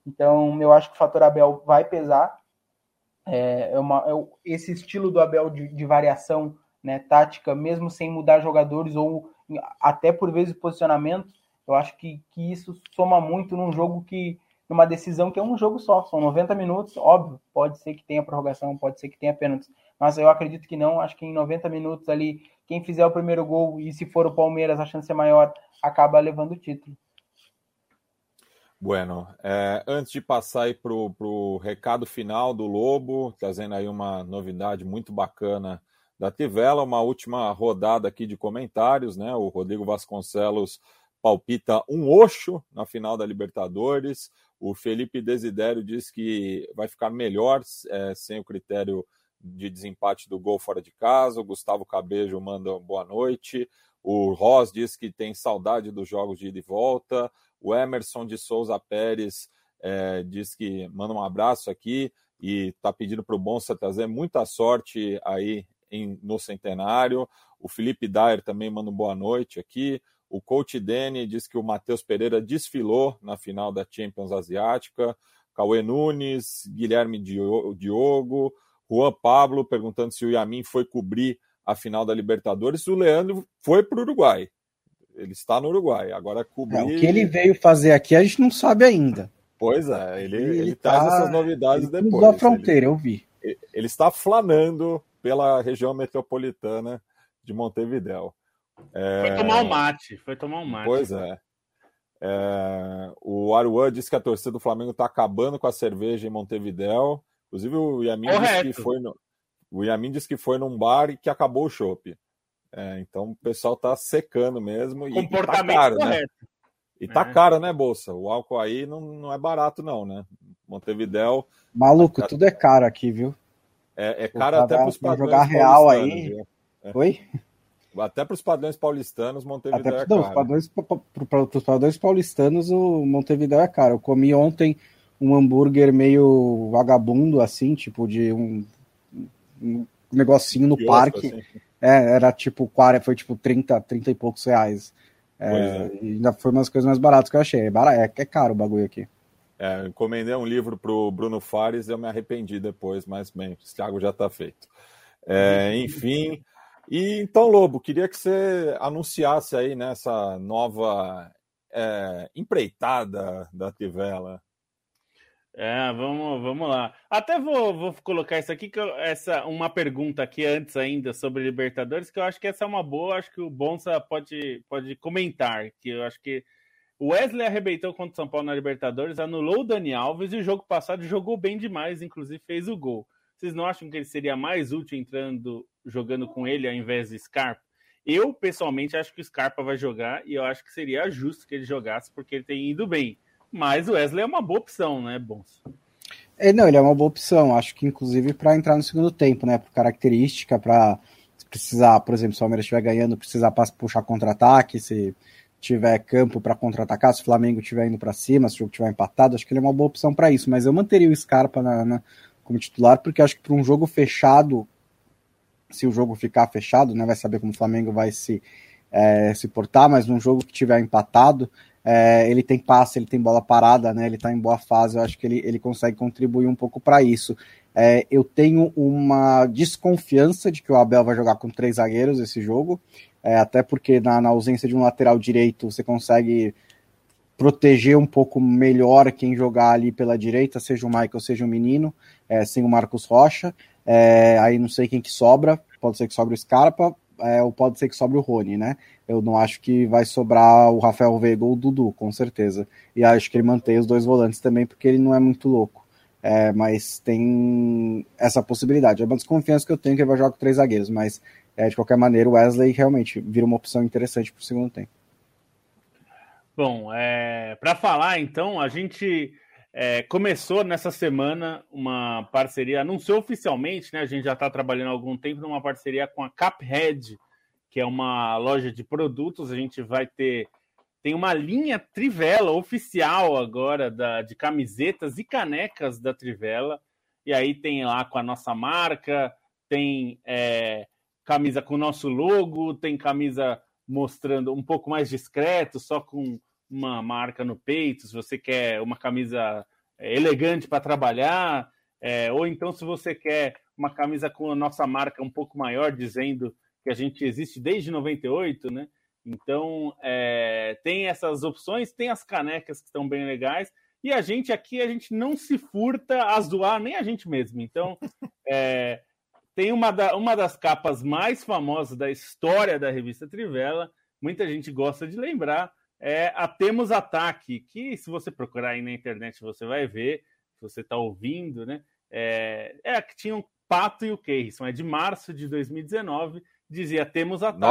Então eu acho que o fator Abel vai pesar. É, é uma, é esse estilo do Abel de, de variação né, tática, mesmo sem mudar jogadores ou até por vezes posicionamento, eu acho que, que isso soma muito num jogo que numa decisão que é um jogo só, são 90 minutos, óbvio, pode ser que tenha prorrogação, pode ser que tenha pênaltis, mas eu acredito que não, acho que em 90 minutos ali, quem fizer o primeiro gol, e se for o Palmeiras, a chance é maior, acaba levando o título. Bueno, é, antes de passar aí para o recado final do Lobo, trazendo aí uma novidade muito bacana da Tivela, uma última rodada aqui de comentários, né? O Rodrigo Vasconcelos palpita um oxo na final da Libertadores. O Felipe Desidério diz que vai ficar melhor é, sem o critério de desempate do gol fora de casa. O Gustavo Cabejo manda boa noite. O Ross diz que tem saudade dos jogos de ida e volta. O Emerson de Souza Pérez é, diz que manda um abraço aqui e está pedindo para o Bonsa trazer muita sorte aí em, no centenário. O Felipe Dyer também manda boa noite aqui. O coach Dene diz que o Matheus Pereira desfilou na final da Champions Asiática. Cauê Nunes, Guilherme Diogo, Juan Pablo perguntando se o Yamin foi cobrir a final da Libertadores. O Leandro foi para o Uruguai. Ele está no Uruguai. Agora cobrir. É, o que ele veio fazer aqui a gente não sabe ainda. Pois é, ele, ele, ele tá... traz essas novidades ele depois. Da fronteira, ele, eu vi. Ele está flanando pela região metropolitana de Montevidéu. É... Foi tomar um mate, foi tomar um mate. Pois é. é... O Aruan disse que a torcida do Flamengo está acabando com a cerveja em Montevidéu. Inclusive o Yamin disse que foi no... o Yamin disse que foi num bar e que acabou o chopp. É, então o pessoal está secando mesmo. Comportamento e tá caro, né? correto. Né? E tá é. caro, né, Bolsa? O álcool aí não, não é barato, não, né? Montevidéu. Maluco, tá... tudo é caro aqui, viu? É, é caro até para os jogar real aí. É. Oi? Até para os padrões paulistanos, Montevideo até, é caro. Não, para os padrões paulistanos, o Montevideo é caro. Eu comi ontem um hambúrguer meio vagabundo, assim, tipo de um, um negocinho no parque. Assim. É, era tipo, foi tipo 30, 30 e poucos reais. É, é. ainda foi umas coisas mais baratas que eu achei. É, é, é caro o bagulho aqui. É, encomendei um livro para o Bruno Fares e eu me arrependi depois, mas bem, o Thiago já está feito. É, enfim, e então, Lobo, queria que você anunciasse aí nessa né, nova é, empreitada da Tivela. É, vamos, vamos lá. Até vou, vou colocar isso aqui, que eu, essa uma pergunta aqui antes ainda sobre Libertadores, que eu acho que essa é uma boa, acho que o Bonsa pode, pode comentar, que eu acho que o Wesley arrebentou contra o São Paulo na Libertadores, anulou o Dani Alves e o jogo passado jogou bem demais, inclusive fez o gol. Vocês não acham que ele seria mais útil entrando, jogando com ele ao invés de Scarpa? Eu, pessoalmente, acho que o Scarpa vai jogar e eu acho que seria justo que ele jogasse porque ele tem ido bem. Mas o Wesley é uma boa opção, né, Bons? É, não, ele é uma boa opção. Acho que, inclusive, para entrar no segundo tempo, né? Por característica, para precisar, por exemplo, se o Palmeiras estiver ganhando, precisar puxar contra-ataque, se tiver campo para contra-atacar, se o Flamengo estiver indo para cima, se o jogo estiver empatado, acho que ele é uma boa opção para isso. Mas eu manteria o Scarpa na, na, como titular, porque acho que para um jogo fechado, se o jogo ficar fechado, né, vai saber como o Flamengo vai se, é, se portar, mas num jogo que tiver empatado, é, ele tem passe, ele tem bola parada, né, ele está em boa fase, eu acho que ele, ele consegue contribuir um pouco para isso. É, eu tenho uma desconfiança de que o Abel vai jogar com três zagueiros esse jogo, é, até porque na, na, ausência de um lateral direito você consegue proteger um pouco melhor quem jogar ali pela direita, seja o Michael, seja o menino, é, sem o Marcos Rocha. É, aí não sei quem que sobra, pode ser que sobre o Scarpa, é, ou pode ser que sobre o Rony, né? Eu não acho que vai sobrar o Rafael Veiga ou o Dudu, com certeza. E acho que ele mantém os dois volantes também, porque ele não é muito louco. É, mas tem essa possibilidade. É uma desconfiança que eu tenho que ele vai jogar com três zagueiros, mas é, de qualquer maneira o Wesley realmente vira uma opção interessante para o segundo tempo. Bom, é, para falar então, a gente é, começou nessa semana uma parceria, anunciou oficialmente, né? A gente já está trabalhando há algum tempo numa parceria com a Caphead, que é uma loja de produtos. A gente vai ter tem uma linha Trivela oficial agora da, de camisetas e canecas da Trivela. E aí tem lá com a nossa marca, tem é, camisa com o nosso logo, tem camisa mostrando um pouco mais discreto, só com uma marca no peito, se você quer uma camisa é, elegante para trabalhar, é, ou então se você quer uma camisa com a nossa marca um pouco maior, dizendo que a gente existe desde 98, né? Então, é, tem essas opções, tem as canecas que estão bem legais, e a gente aqui, a gente não se furta a zoar nem a gente mesmo. Então, é, tem uma, da, uma das capas mais famosas da história da revista Trivela, muita gente gosta de lembrar, é a Temos Ataque, que se você procurar aí na internet você vai ver, se você está ouvindo, né? É, é a que tinha um Pato e o Keirson, é de março de 2019, dizia Temos Ataque.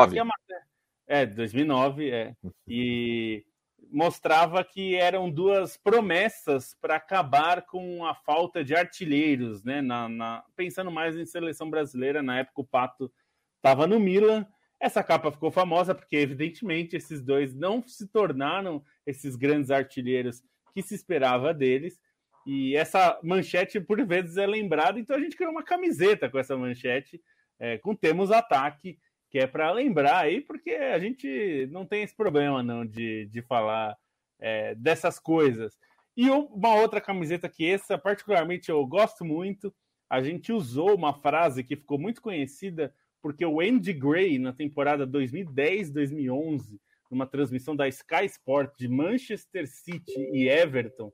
É, 2009, é. E mostrava que eram duas promessas para acabar com a falta de artilheiros, né? Na, na, pensando mais em seleção brasileira, na época o Pato estava no Milan essa capa ficou famosa porque, evidentemente, esses dois não se tornaram esses grandes artilheiros que se esperava deles. E essa manchete, por vezes, é lembrada, então a gente criou uma camiseta com essa manchete, é, com Temos Ataque, que é para lembrar aí, porque a gente não tem esse problema não de, de falar é, dessas coisas. E uma outra camiseta que essa, particularmente, eu gosto muito, a gente usou uma frase que ficou muito conhecida porque o Andy Gray, na temporada 2010-2011, numa transmissão da Sky Sport de Manchester City e Everton,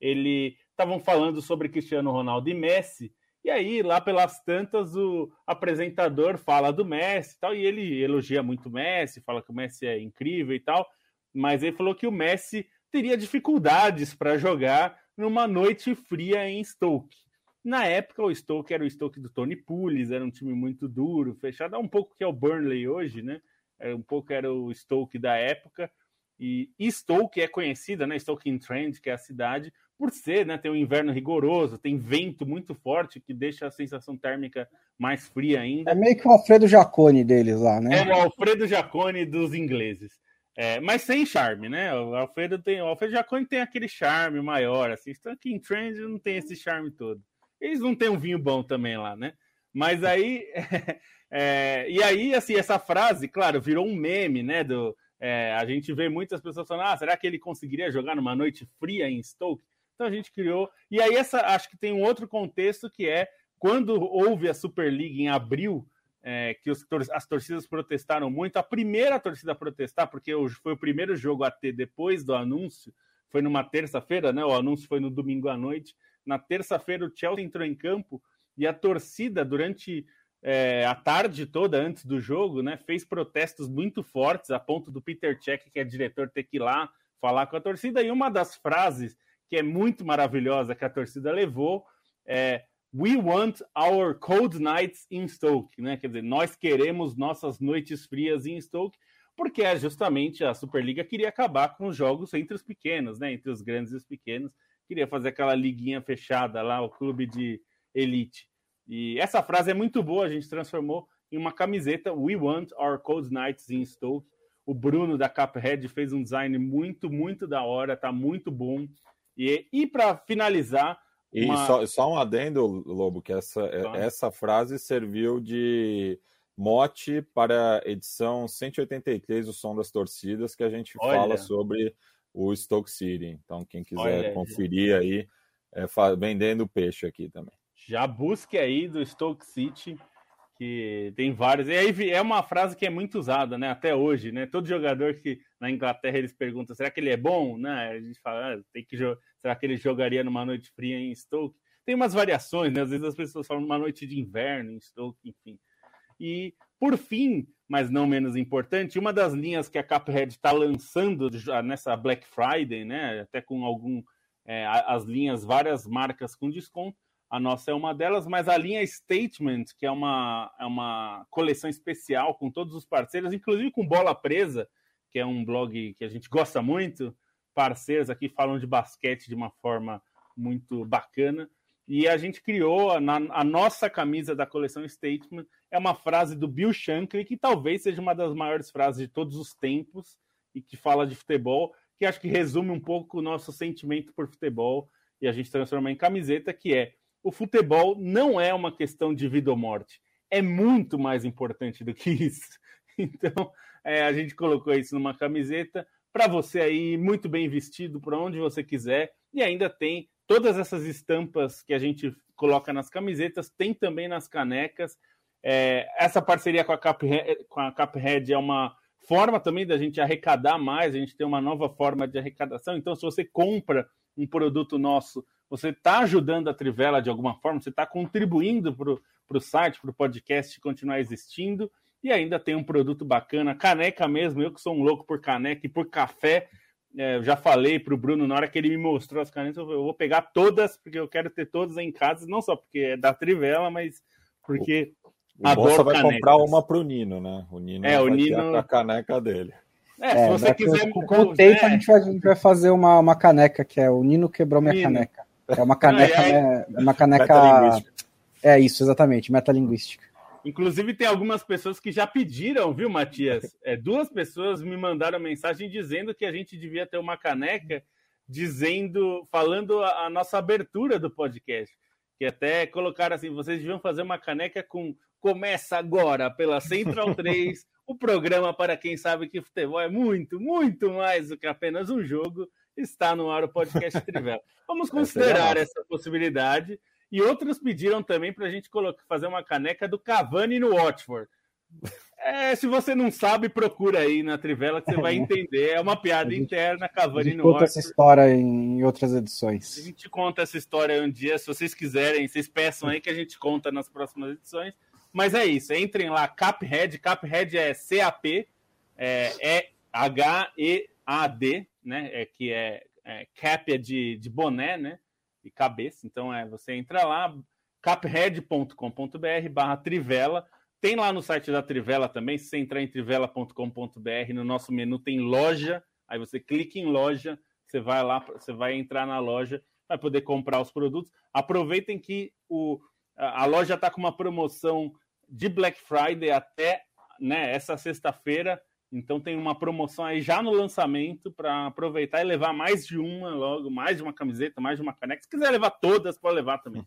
ele estavam falando sobre Cristiano Ronaldo e Messi, e aí, lá pelas tantas, o apresentador fala do Messi e tal, e ele elogia muito o Messi, fala que o Messi é incrível e tal, mas ele falou que o Messi teria dificuldades para jogar numa noite fria em Stoke. Na época, o Stoke era o Stoke do Tony Pulis, era um time muito duro, fechado, é um pouco que é o Burnley hoje, né? É um pouco era o Stoke da época. E, Stoke é conhecida, né? Stoke in Trend, que é a cidade, por ser, né? Tem um inverno rigoroso, tem vento muito forte que deixa a sensação térmica mais fria ainda. É meio que o Alfredo Jacone deles lá, né? É o Alfredo Jacone dos ingleses. É, mas sem charme, né? O Alfredo tem, o Alfredo Jacone tem aquele charme maior, assim. Stoke in Trend não tem esse charme todo. Eles não têm um vinho bom também lá, né? Mas aí. É, e aí, assim, essa frase, claro, virou um meme, né? Do, é, a gente vê muitas pessoas falando: ah, será que ele conseguiria jogar numa noite fria em Stoke? Então a gente criou. E aí, essa, acho que tem um outro contexto que é quando houve a Superliga em abril, é, que os, as torcidas protestaram muito. A primeira torcida a protestar, porque foi o primeiro jogo a ter depois do anúncio, foi numa terça-feira, né? O anúncio foi no domingo à noite. Na terça-feira, o Chelsea entrou em campo e a torcida, durante é, a tarde toda antes do jogo, né, fez protestos muito fortes, a ponto do Peter Cech, que é diretor, ter que ir lá falar com a torcida. E uma das frases que é muito maravilhosa que a torcida levou é We want our cold nights in Stoke, né? Quer dizer, nós queremos nossas noites frias em Stoke, porque é justamente a Superliga queria acabar com os jogos entre os pequenos, né? Entre os grandes e os pequenos queria fazer aquela liguinha fechada lá, o clube de elite. E essa frase é muito boa, a gente transformou em uma camiseta We Want Our Cold Nights in Stoke. O Bruno da Cuphead fez um design muito, muito da hora, tá muito bom. E, e para finalizar. E uma... só, só, um adendo, Lobo, que essa, tá. essa frase serviu de mote para a edição 183 do Som das Torcidas, que a gente Olha. fala sobre o Stoke City. Então, quem quiser Olha, conferir aí, é, vendendo peixe aqui também. Já busque aí do Stoke City, que tem vários. E aí é uma frase que é muito usada, né? Até hoje, né? Todo jogador que na Inglaterra eles perguntam: será que ele é bom? Né? A gente fala: ah, tem que será que ele jogaria numa noite fria em Stoke? Tem umas variações, né? Às vezes as pessoas falam numa noite de inverno em Stoke, enfim. E por fim, mas não menos importante, uma das linhas que a Cuphead está lançando nessa Black Friday, né, até com algum é, as linhas, várias marcas com desconto. A nossa é uma delas, mas a linha Statement, que é uma, é uma coleção especial com todos os parceiros, inclusive com Bola Presa, que é um blog que a gente gosta muito. Parceiros aqui falam de basquete de uma forma muito bacana. E a gente criou a, a nossa camisa da coleção Statement. É uma frase do Bill Shankly, que talvez seja uma das maiores frases de todos os tempos e que fala de futebol, que acho que resume um pouco o nosso sentimento por futebol e a gente transforma em camiseta, que é o futebol não é uma questão de vida ou morte. É muito mais importante do que isso. Então, é, a gente colocou isso numa camiseta para você aí, muito bem vestido, por onde você quiser. E ainda tem todas essas estampas que a gente coloca nas camisetas, tem também nas canecas. É, essa parceria com a, Cuphead, com a Cuphead é uma forma também da gente arrecadar mais, a gente tem uma nova forma de arrecadação. Então, se você compra um produto nosso, você está ajudando a Trivela de alguma forma, você está contribuindo para o site, para o podcast continuar existindo. E ainda tem um produto bacana, caneca mesmo. Eu que sou um louco por caneca e por café. É, eu já falei para o Bruno na hora que ele me mostrou as canecas, eu vou pegar todas, porque eu quero ter todas em casa, não só porque é da Trivela, mas porque o Adoro vai canecas. comprar uma para o Nino, né? O Nino é, o Nino... a caneca dele. É, se é, você quiser. Com o tempo é. a, gente vai, a gente vai fazer uma, uma caneca, que é o Nino quebrou minha Nino. caneca. É uma caneca. é, uma caneca. É isso, exatamente, metalinguística. Inclusive, tem algumas pessoas que já pediram, viu, Matias? É, duas pessoas me mandaram mensagem dizendo que a gente devia ter uma caneca dizendo, falando a, a nossa abertura do podcast. Que até colocaram assim: vocês deviam fazer uma caneca com começa agora pela Central 3, o programa para quem sabe que futebol é muito, muito mais do que apenas um jogo. Está no ar o podcast Trivela. Vamos considerar essa possibilidade. E outros pediram também para a gente colocar, fazer uma caneca do Cavani no Watford. É, se você não sabe, procura aí na Trivela que você vai entender. É uma piada gente, interna, Cavani no conta essa história em outras edições. A gente conta essa história um dia, se vocês quiserem, vocês peçam aí que a gente conta nas próximas edições. Mas é isso, entrem lá, Caphead, Caphead é C-A-P, é, é H-E-A-D, né? É, que é, é cap é de, de boné, né? E cabeça. Então é você entra lá, caphead.com.br barra trivela. Tem lá no site da Trivela também, se você entrar em trivela.com.br, no nosso menu tem loja, aí você clica em loja, você vai lá, você vai entrar na loja, vai poder comprar os produtos. Aproveitem que o, a loja está com uma promoção de Black Friday até né, essa sexta-feira. Então tem uma promoção aí já no lançamento para aproveitar e levar mais de uma logo, mais de uma camiseta, mais de uma caneca. Se quiser levar todas, pode levar também.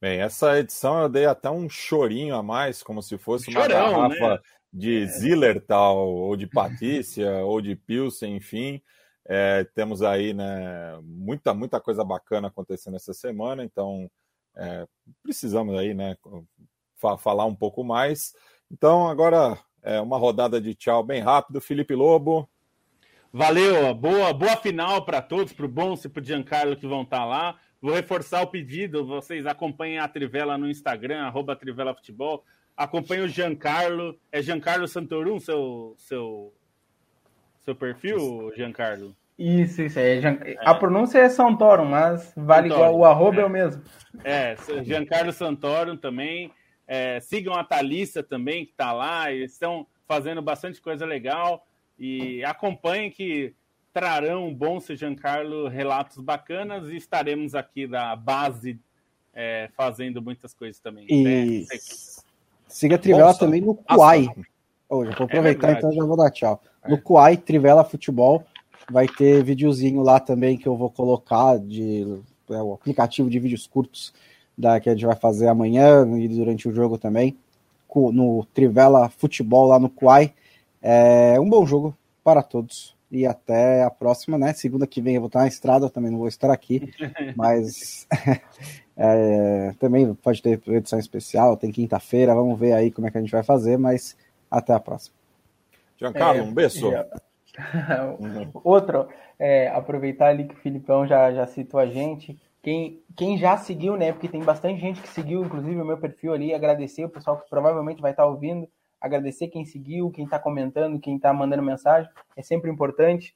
Bem, essa edição eu dei até um chorinho a mais, como se fosse uma garrafa né? de é. Zillertal, ou de Patrícia, ou de Pilsen, enfim. É, temos aí né, muita, muita coisa bacana acontecendo essa semana, então é, precisamos aí, né, fa falar um pouco mais. Então, agora é uma rodada de tchau bem rápido. Felipe Lobo. Valeu, boa, boa final para todos, para o Bonse e para o Giancarlo que vão estar tá lá. Vou reforçar o pedido, vocês acompanhem a Trivela no Instagram, arroba Trivela Futebol. Acompanhe o Giancarlo. É Giancarlo Santorum seu, seu, seu perfil, Giancarlo? Isso, isso aí. É. A pronúncia é Santorum, mas vale Santorum, igual. O arroba é. é. o mesmo. É, Giancarlo Santorum também. É, sigam a Thalissa também, que está lá. Eles estão fazendo bastante coisa legal. E acompanhem que trarão bom se Giancarlo relatos bacanas e estaremos aqui da base é, fazendo muitas coisas também. E é, siga a Trivela também no Kuai. Oh, já vou aproveitar, é então já vou dar tchau. No Kuai, Trivela Futebol Vai ter videozinho lá também que eu vou colocar de é, o aplicativo de vídeos curtos da, que a gente vai fazer amanhã e durante o jogo também. No Trivela Futebol lá no Quai. É um bom jogo para todos. E até a próxima, né? Segunda que vem eu vou estar na estrada, também não vou estar aqui. mas é, também pode ter edição especial, tem quinta-feira, vamos ver aí como é que a gente vai fazer, mas até a próxima. Giancarlo, é, um beijo. Outro, é, aproveitar ali que o Filipão já, já citou a gente. Quem, quem já seguiu, né? Porque tem bastante gente que seguiu, inclusive o meu perfil ali, agradecer o pessoal que provavelmente vai estar ouvindo, agradecer quem seguiu, quem está comentando, quem está mandando mensagem, é sempre importante.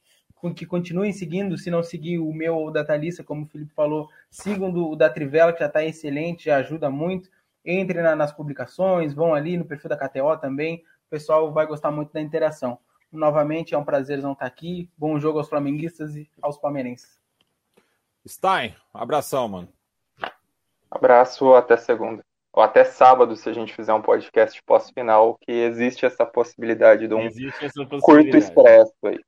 que continuem seguindo, se não seguir o meu ou da Thalissa, como o Felipe falou, sigam o da Trivela, que já está excelente, já ajuda muito. Entrem na, nas publicações, vão ali no perfil da KTO também, o pessoal vai gostar muito da interação. Novamente, é um prazer não estar aqui. Bom jogo aos flamenguistas e aos palmeirenses. Stein, abração, mano. Abraço, até segunda. Ou até sábado, se a gente fizer um podcast pós-final, que existe essa possibilidade de um possibilidade. curto expresso aí.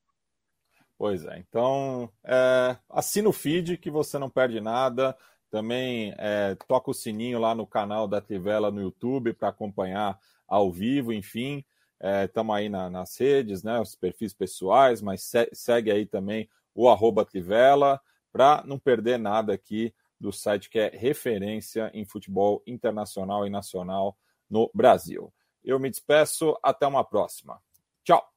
Pois é, então é, assina o feed que você não perde nada. Também é, toca o sininho lá no canal da Trivela no YouTube para acompanhar ao vivo, enfim. Estamos é, aí na, nas redes, né, os perfis pessoais, mas se, segue aí também o arroba Trivela para não perder nada aqui do site que é referência em futebol internacional e nacional no Brasil. Eu me despeço, até uma próxima. Tchau!